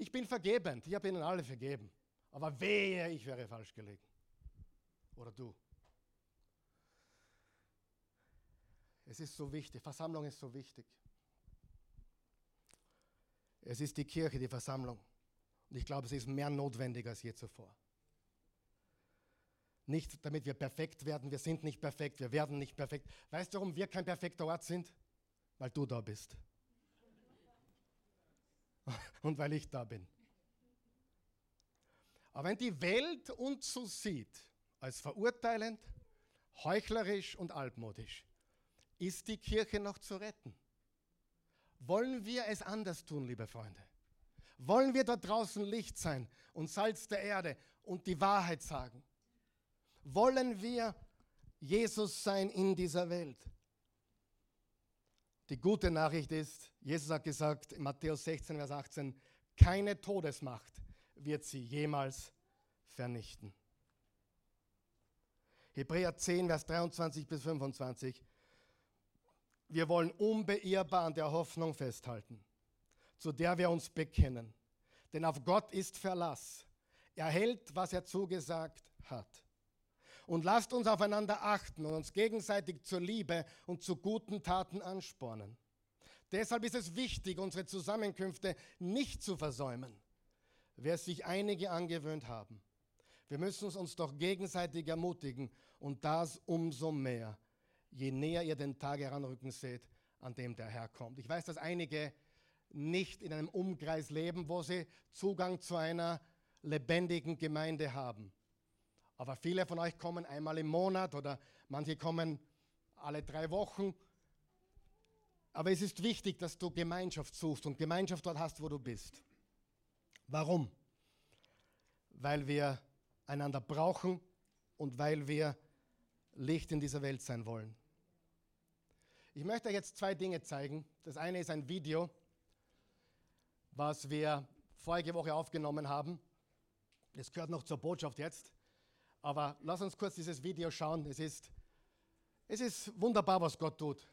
S1: Ich bin vergebend, ich habe ihnen alle vergeben. Aber wehe, ich wäre falsch gelegen. Oder du. Es ist so wichtig, Versammlung ist so wichtig. Es ist die Kirche, die Versammlung. Und ich glaube, es ist mehr notwendig als je zuvor. Nicht damit wir perfekt werden, wir sind nicht perfekt, wir werden nicht perfekt. Weißt du, warum wir kein perfekter Ort sind? Weil du da bist (laughs) und weil ich da bin. Aber wenn die Welt uns so sieht, als verurteilend, heuchlerisch und altmodisch, ist die Kirche noch zu retten? Wollen wir es anders tun, liebe Freunde? Wollen wir da draußen Licht sein und Salz der Erde und die Wahrheit sagen? Wollen wir Jesus sein in dieser Welt? Die gute Nachricht ist, Jesus hat gesagt in Matthäus 16, Vers 18, keine Todesmacht wird sie jemals vernichten. Hebräer 10, Vers 23 bis 25. Wir wollen unbeirrbar an der Hoffnung festhalten, zu der wir uns bekennen. Denn auf Gott ist Verlass. Er hält, was er zugesagt hat. Und lasst uns aufeinander achten und uns gegenseitig zur Liebe und zu guten Taten anspornen. Deshalb ist es wichtig, unsere Zusammenkünfte nicht zu versäumen, wer sich einige angewöhnt haben. Wir müssen uns doch gegenseitig ermutigen und das umso mehr, je näher ihr den Tag heranrücken seht, an dem der Herr kommt. Ich weiß, dass einige nicht in einem Umkreis leben, wo sie Zugang zu einer lebendigen Gemeinde haben. Aber viele von euch kommen einmal im Monat oder manche kommen alle drei Wochen. Aber es ist wichtig, dass du Gemeinschaft suchst und Gemeinschaft dort hast, wo du bist. Warum? Weil wir einander brauchen und weil wir Licht in dieser Welt sein wollen. Ich möchte euch jetzt zwei Dinge zeigen. Das eine ist ein Video, was wir vorige Woche aufgenommen haben. Das gehört noch zur Botschaft jetzt. Aber lass uns kurz dieses Video schauen. Es ist, es ist wunderbar, was Gott tut.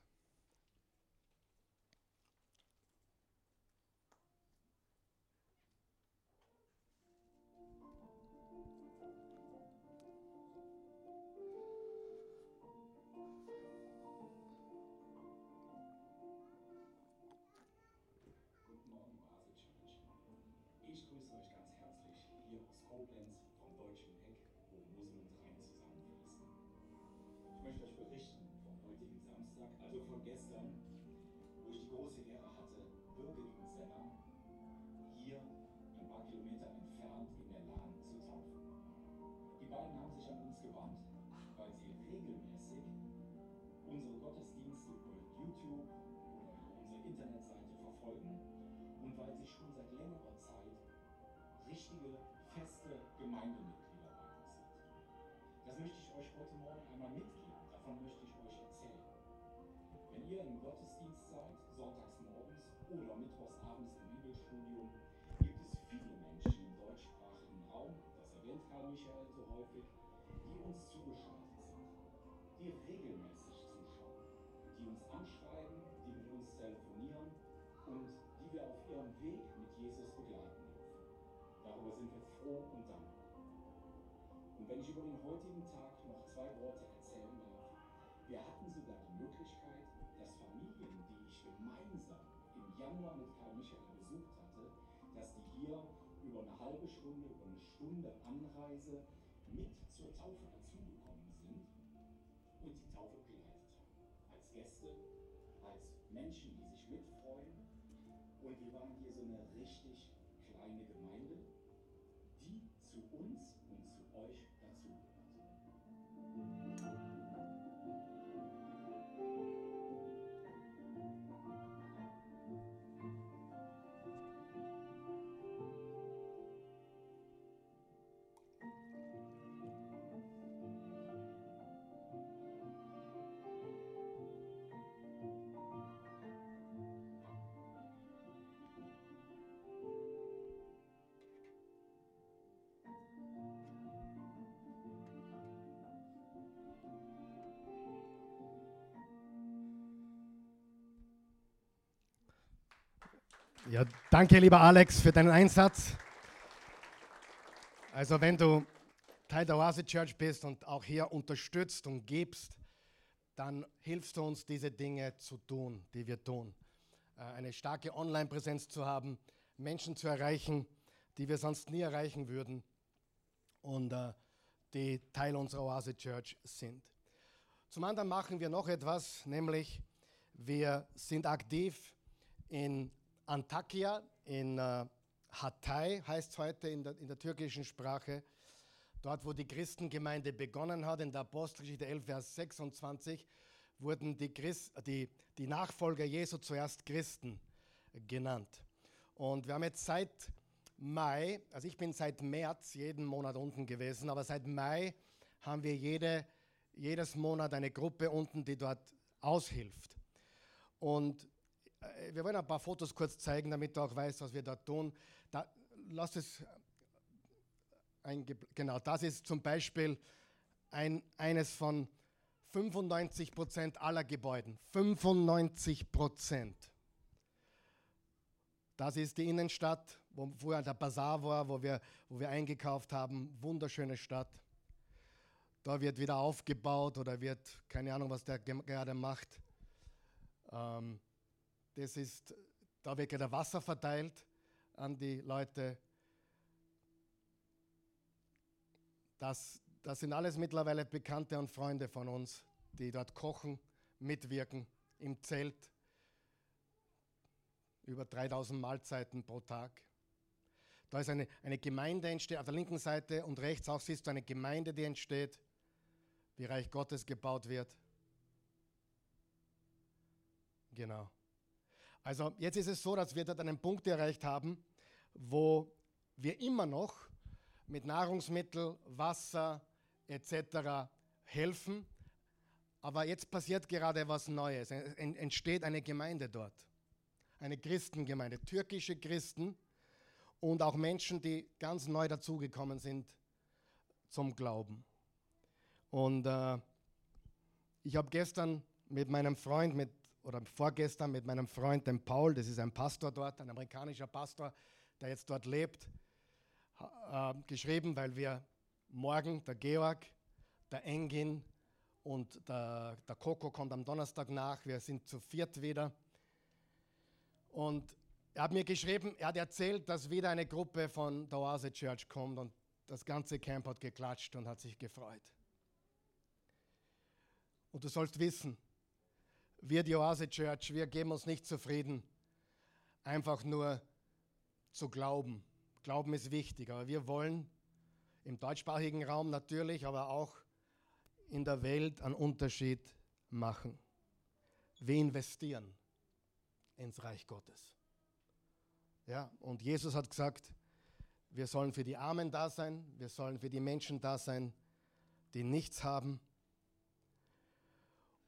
S2: Wenn ich über den heutigen Tag noch zwei Worte erzählen darf. Wir hatten sogar die Möglichkeit, dass Familien, die ich gemeinsam im Januar mit Karl Michael besucht hatte, dass die hier über eine halbe Stunde, über eine Stunde Anreise mit zur Taufe
S1: Ja, danke, lieber Alex, für deinen Einsatz. Also, wenn du Teil der Oase Church bist und auch hier unterstützt und gibst, dann hilfst du uns, diese Dinge zu tun, die wir tun. Äh, eine starke Online-Präsenz zu haben, Menschen zu erreichen, die wir sonst nie erreichen würden und äh, die Teil unserer Oase Church sind. Zum anderen machen wir noch etwas, nämlich wir sind aktiv in Antakya in äh, Hatay, heißt es heute in der, in der türkischen Sprache. Dort, wo die Christengemeinde begonnen hat, in der Apostelgeschichte 11, Vers 26, wurden die, Christ, die, die Nachfolger Jesu zuerst Christen genannt. Und wir haben jetzt seit Mai, also ich bin seit März jeden Monat unten gewesen, aber seit Mai haben wir jede, jedes Monat eine Gruppe unten, die dort aushilft. Und wir wollen ein paar Fotos kurz zeigen, damit du auch weißt, was wir da tun. Da, lass es genau, das ist zum Beispiel ein, eines von 95 Prozent aller Gebäuden. 95 Prozent. Das ist die Innenstadt, wo vorher der Bazar war, wo wir, wo wir eingekauft haben. Wunderschöne Stadt. Da wird wieder aufgebaut oder wird, keine Ahnung, was der gerade macht. Ähm, das ist, da wird gerade Wasser verteilt an die Leute. Das, das sind alles mittlerweile Bekannte und Freunde von uns, die dort kochen, mitwirken im Zelt. Über 3000 Mahlzeiten pro Tag. Da ist eine, eine Gemeinde entsteht, auf der linken Seite und rechts auch siehst du eine Gemeinde, die entsteht, wie Reich Gottes gebaut wird. Genau. Also jetzt ist es so, dass wir dort einen Punkt erreicht haben, wo wir immer noch mit Nahrungsmittel, Wasser etc. helfen, Aber jetzt passiert gerade was Neues. Es entsteht eine Gemeinde dort. Eine Christengemeinde, türkische Christen und auch Menschen, die ganz neu dazugekommen sind zum Glauben. Und äh, ich habe gestern mit meinem Freund, mit, oder vorgestern mit meinem Freund, dem Paul, das ist ein Pastor dort, ein amerikanischer Pastor, der jetzt dort lebt, äh, geschrieben, weil wir morgen, der Georg, der Engin und der, der Coco kommt am Donnerstag nach. Wir sind zu viert wieder. Und er hat mir geschrieben, er hat erzählt, dass wieder eine Gruppe von der Oase Church kommt und das ganze Camp hat geklatscht und hat sich gefreut. Und du sollst wissen, wir, die Oase Church, wir geben uns nicht zufrieden, einfach nur zu glauben. Glauben ist wichtig, aber wir wollen im deutschsprachigen Raum natürlich, aber auch in der Welt einen Unterschied machen. Wir investieren ins Reich Gottes. Ja, und Jesus hat gesagt, wir sollen für die Armen da sein, wir sollen für die Menschen da sein, die nichts haben.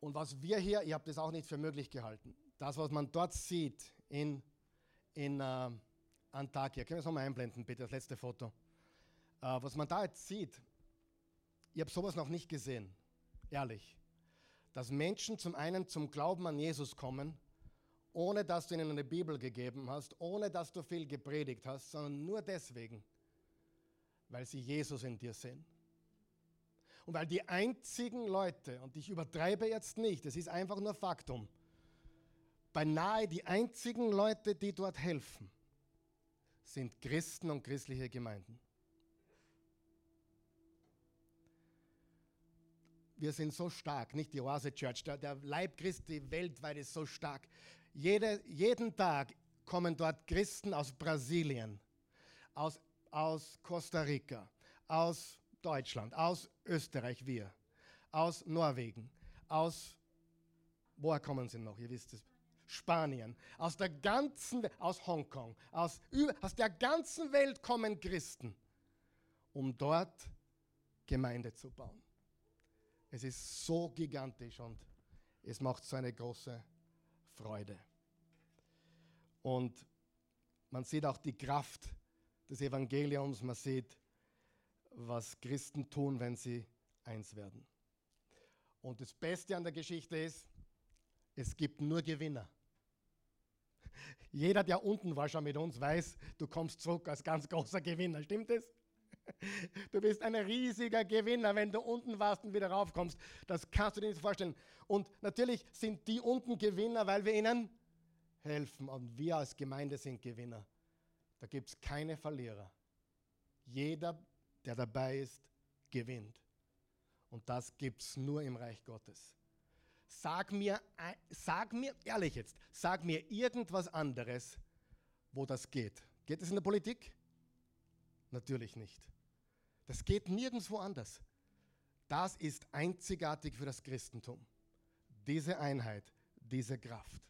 S1: Und was wir hier, ich habe das auch nicht für möglich gehalten, das, was man dort sieht in, in uh, Antakya, können wir es nochmal einblenden, bitte, das letzte Foto. Uh, was man da jetzt sieht, ich habe sowas noch nicht gesehen, ehrlich. Dass Menschen zum einen zum Glauben an Jesus kommen, ohne dass du ihnen eine Bibel gegeben hast, ohne dass du viel gepredigt hast, sondern nur deswegen, weil sie Jesus in dir sehen. Und weil die einzigen Leute, und ich übertreibe jetzt nicht, es ist einfach nur Faktum, beinahe die einzigen Leute, die dort helfen, sind Christen und christliche Gemeinden. Wir sind so stark, nicht die Oase Church, der, Leib Christi weltweit ist so stark. Jede, jeden Tag kommen dort Christen aus Brasilien, aus, aus Costa Rica, aus Deutschland, aus Österreich, wir, aus Norwegen, aus, woher kommen sie noch? Ihr wisst es. Spanien, aus der ganzen, aus Hongkong, aus, aus der ganzen Welt kommen Christen, um dort Gemeinde zu bauen. Es ist so gigantisch und es macht so eine große Freude. Und man sieht auch die Kraft des Evangeliums, man sieht, was Christen tun, wenn sie eins werden. Und das Beste an der Geschichte ist, es gibt nur Gewinner. Jeder, der unten war schon mit uns, weiß, du kommst zurück als ganz großer Gewinner. Stimmt es? Du bist ein riesiger Gewinner, wenn du unten warst und wieder raufkommst. Das kannst du dir nicht vorstellen. Und natürlich sind die unten Gewinner, weil wir ihnen helfen. Und wir als Gemeinde sind Gewinner. Da gibt es keine Verlierer. Jeder, der dabei ist, gewinnt. Und das gibt es nur im Reich Gottes. Sag mir, sag mir, ehrlich jetzt, sag mir irgendwas anderes, wo das geht. Geht es in der Politik? Natürlich nicht. Das geht nirgendwo anders. Das ist einzigartig für das Christentum. Diese Einheit, diese Kraft.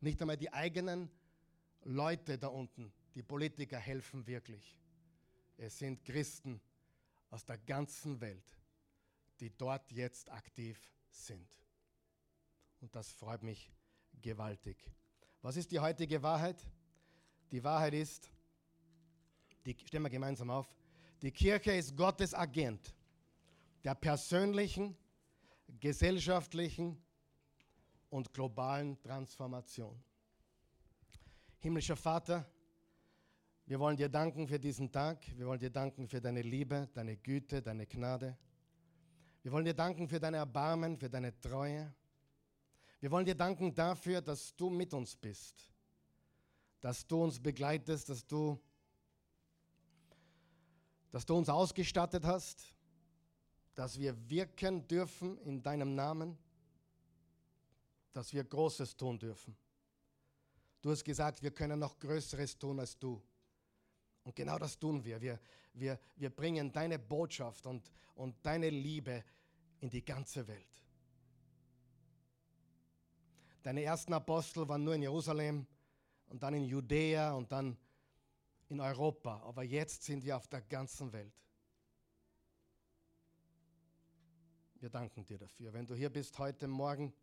S1: Nicht einmal die eigenen Leute da unten, die Politiker helfen wirklich. Es sind Christen aus der ganzen Welt, die dort jetzt aktiv sind. Und das freut mich gewaltig. Was ist die heutige Wahrheit? Die Wahrheit ist, die stellen wir gemeinsam auf, die Kirche ist Gottes Agent der persönlichen, gesellschaftlichen und globalen Transformation. Himmlischer Vater, wir wollen dir danken für diesen Tag. Wir wollen dir danken für deine Liebe, deine Güte, deine Gnade. Wir wollen dir danken für deine Erbarmen, für deine Treue. Wir wollen dir danken dafür, dass du mit uns bist, dass du uns begleitest, dass du, dass du uns ausgestattet hast, dass wir wirken dürfen in deinem Namen dass wir Großes tun dürfen. Du hast gesagt, wir können noch Größeres tun als du. Und genau das tun wir. Wir, wir, wir bringen deine Botschaft und, und deine Liebe in die ganze Welt. Deine ersten Apostel waren nur in Jerusalem und dann in Judäa und dann in Europa. Aber jetzt sind wir auf der ganzen Welt. Wir danken dir dafür. Wenn du hier bist heute Morgen,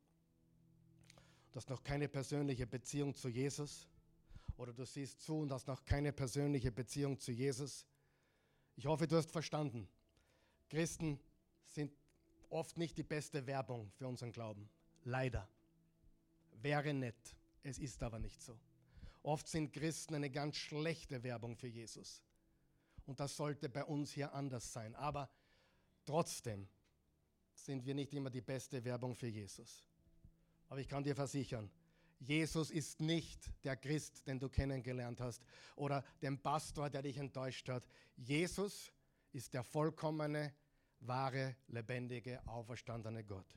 S1: du hast noch keine persönliche Beziehung zu Jesus oder du siehst zu und hast noch keine persönliche Beziehung zu Jesus, ich hoffe, du hast verstanden. Christen sind oft nicht die beste Werbung für unseren Glauben. Leider. Wäre nett. Es ist aber nicht so. Oft sind Christen eine ganz schlechte Werbung für Jesus. Und das sollte bei uns hier anders sein. Aber trotzdem sind wir nicht immer die beste Werbung für Jesus. Aber ich kann dir versichern, Jesus ist nicht der Christ, den du kennengelernt hast, oder der Pastor, der dich enttäuscht hat. Jesus ist der vollkommene, wahre, lebendige, auferstandene Gott.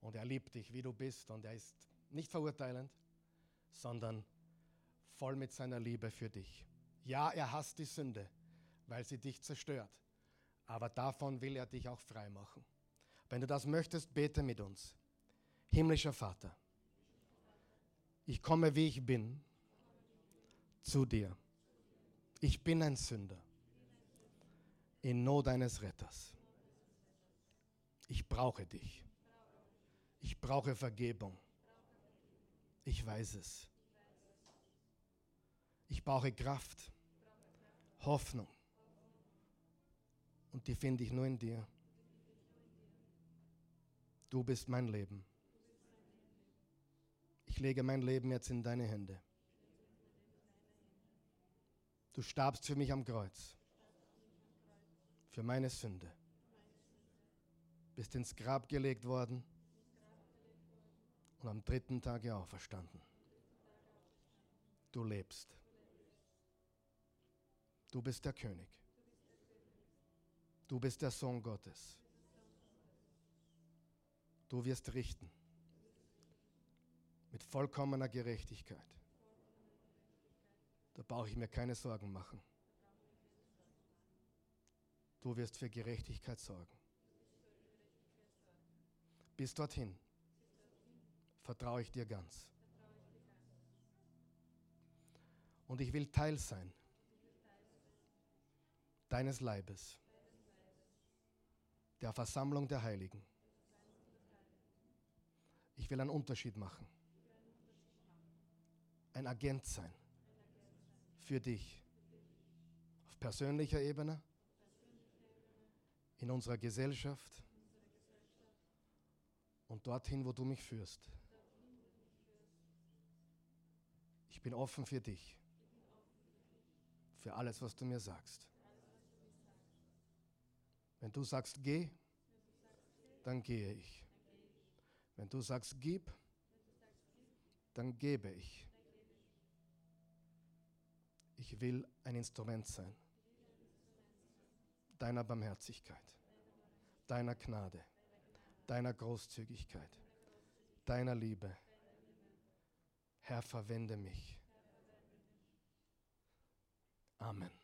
S1: Und er liebt dich, wie du bist, und er ist nicht verurteilend, sondern voll mit seiner Liebe für dich. Ja, er hasst die Sünde, weil sie dich zerstört, aber davon will er dich auch frei machen. Wenn du das möchtest, bete mit uns. Himmlischer Vater, ich komme, wie ich bin, zu dir. Ich bin ein Sünder in Not eines Retters. Ich brauche dich. Ich brauche Vergebung. Ich weiß es. Ich brauche Kraft, Hoffnung. Und die finde ich nur in dir. Du bist mein Leben. Ich lege mein Leben jetzt in deine Hände. Du starbst für mich am Kreuz, für meine Sünde. Bist ins Grab gelegt worden und am dritten Tage auferstanden. Du lebst. Du bist der König. Du bist der Sohn Gottes. Du wirst richten mit vollkommener Gerechtigkeit. Da brauche ich mir keine Sorgen machen. Du wirst für Gerechtigkeit sorgen. Bis dorthin vertraue ich dir ganz. Und ich will Teil sein deines Leibes, der Versammlung der Heiligen. Ich will einen Unterschied machen ein Agent sein für dich auf persönlicher Ebene, in unserer Gesellschaft und dorthin, wo du mich führst. Ich bin offen für dich, für alles, was du mir sagst. Wenn du sagst, geh, dann gehe ich. Wenn du sagst, gib, dann gebe ich. Ich will ein Instrument sein deiner Barmherzigkeit, deiner Gnade, deiner Großzügigkeit, deiner Liebe. Herr, verwende mich. Amen.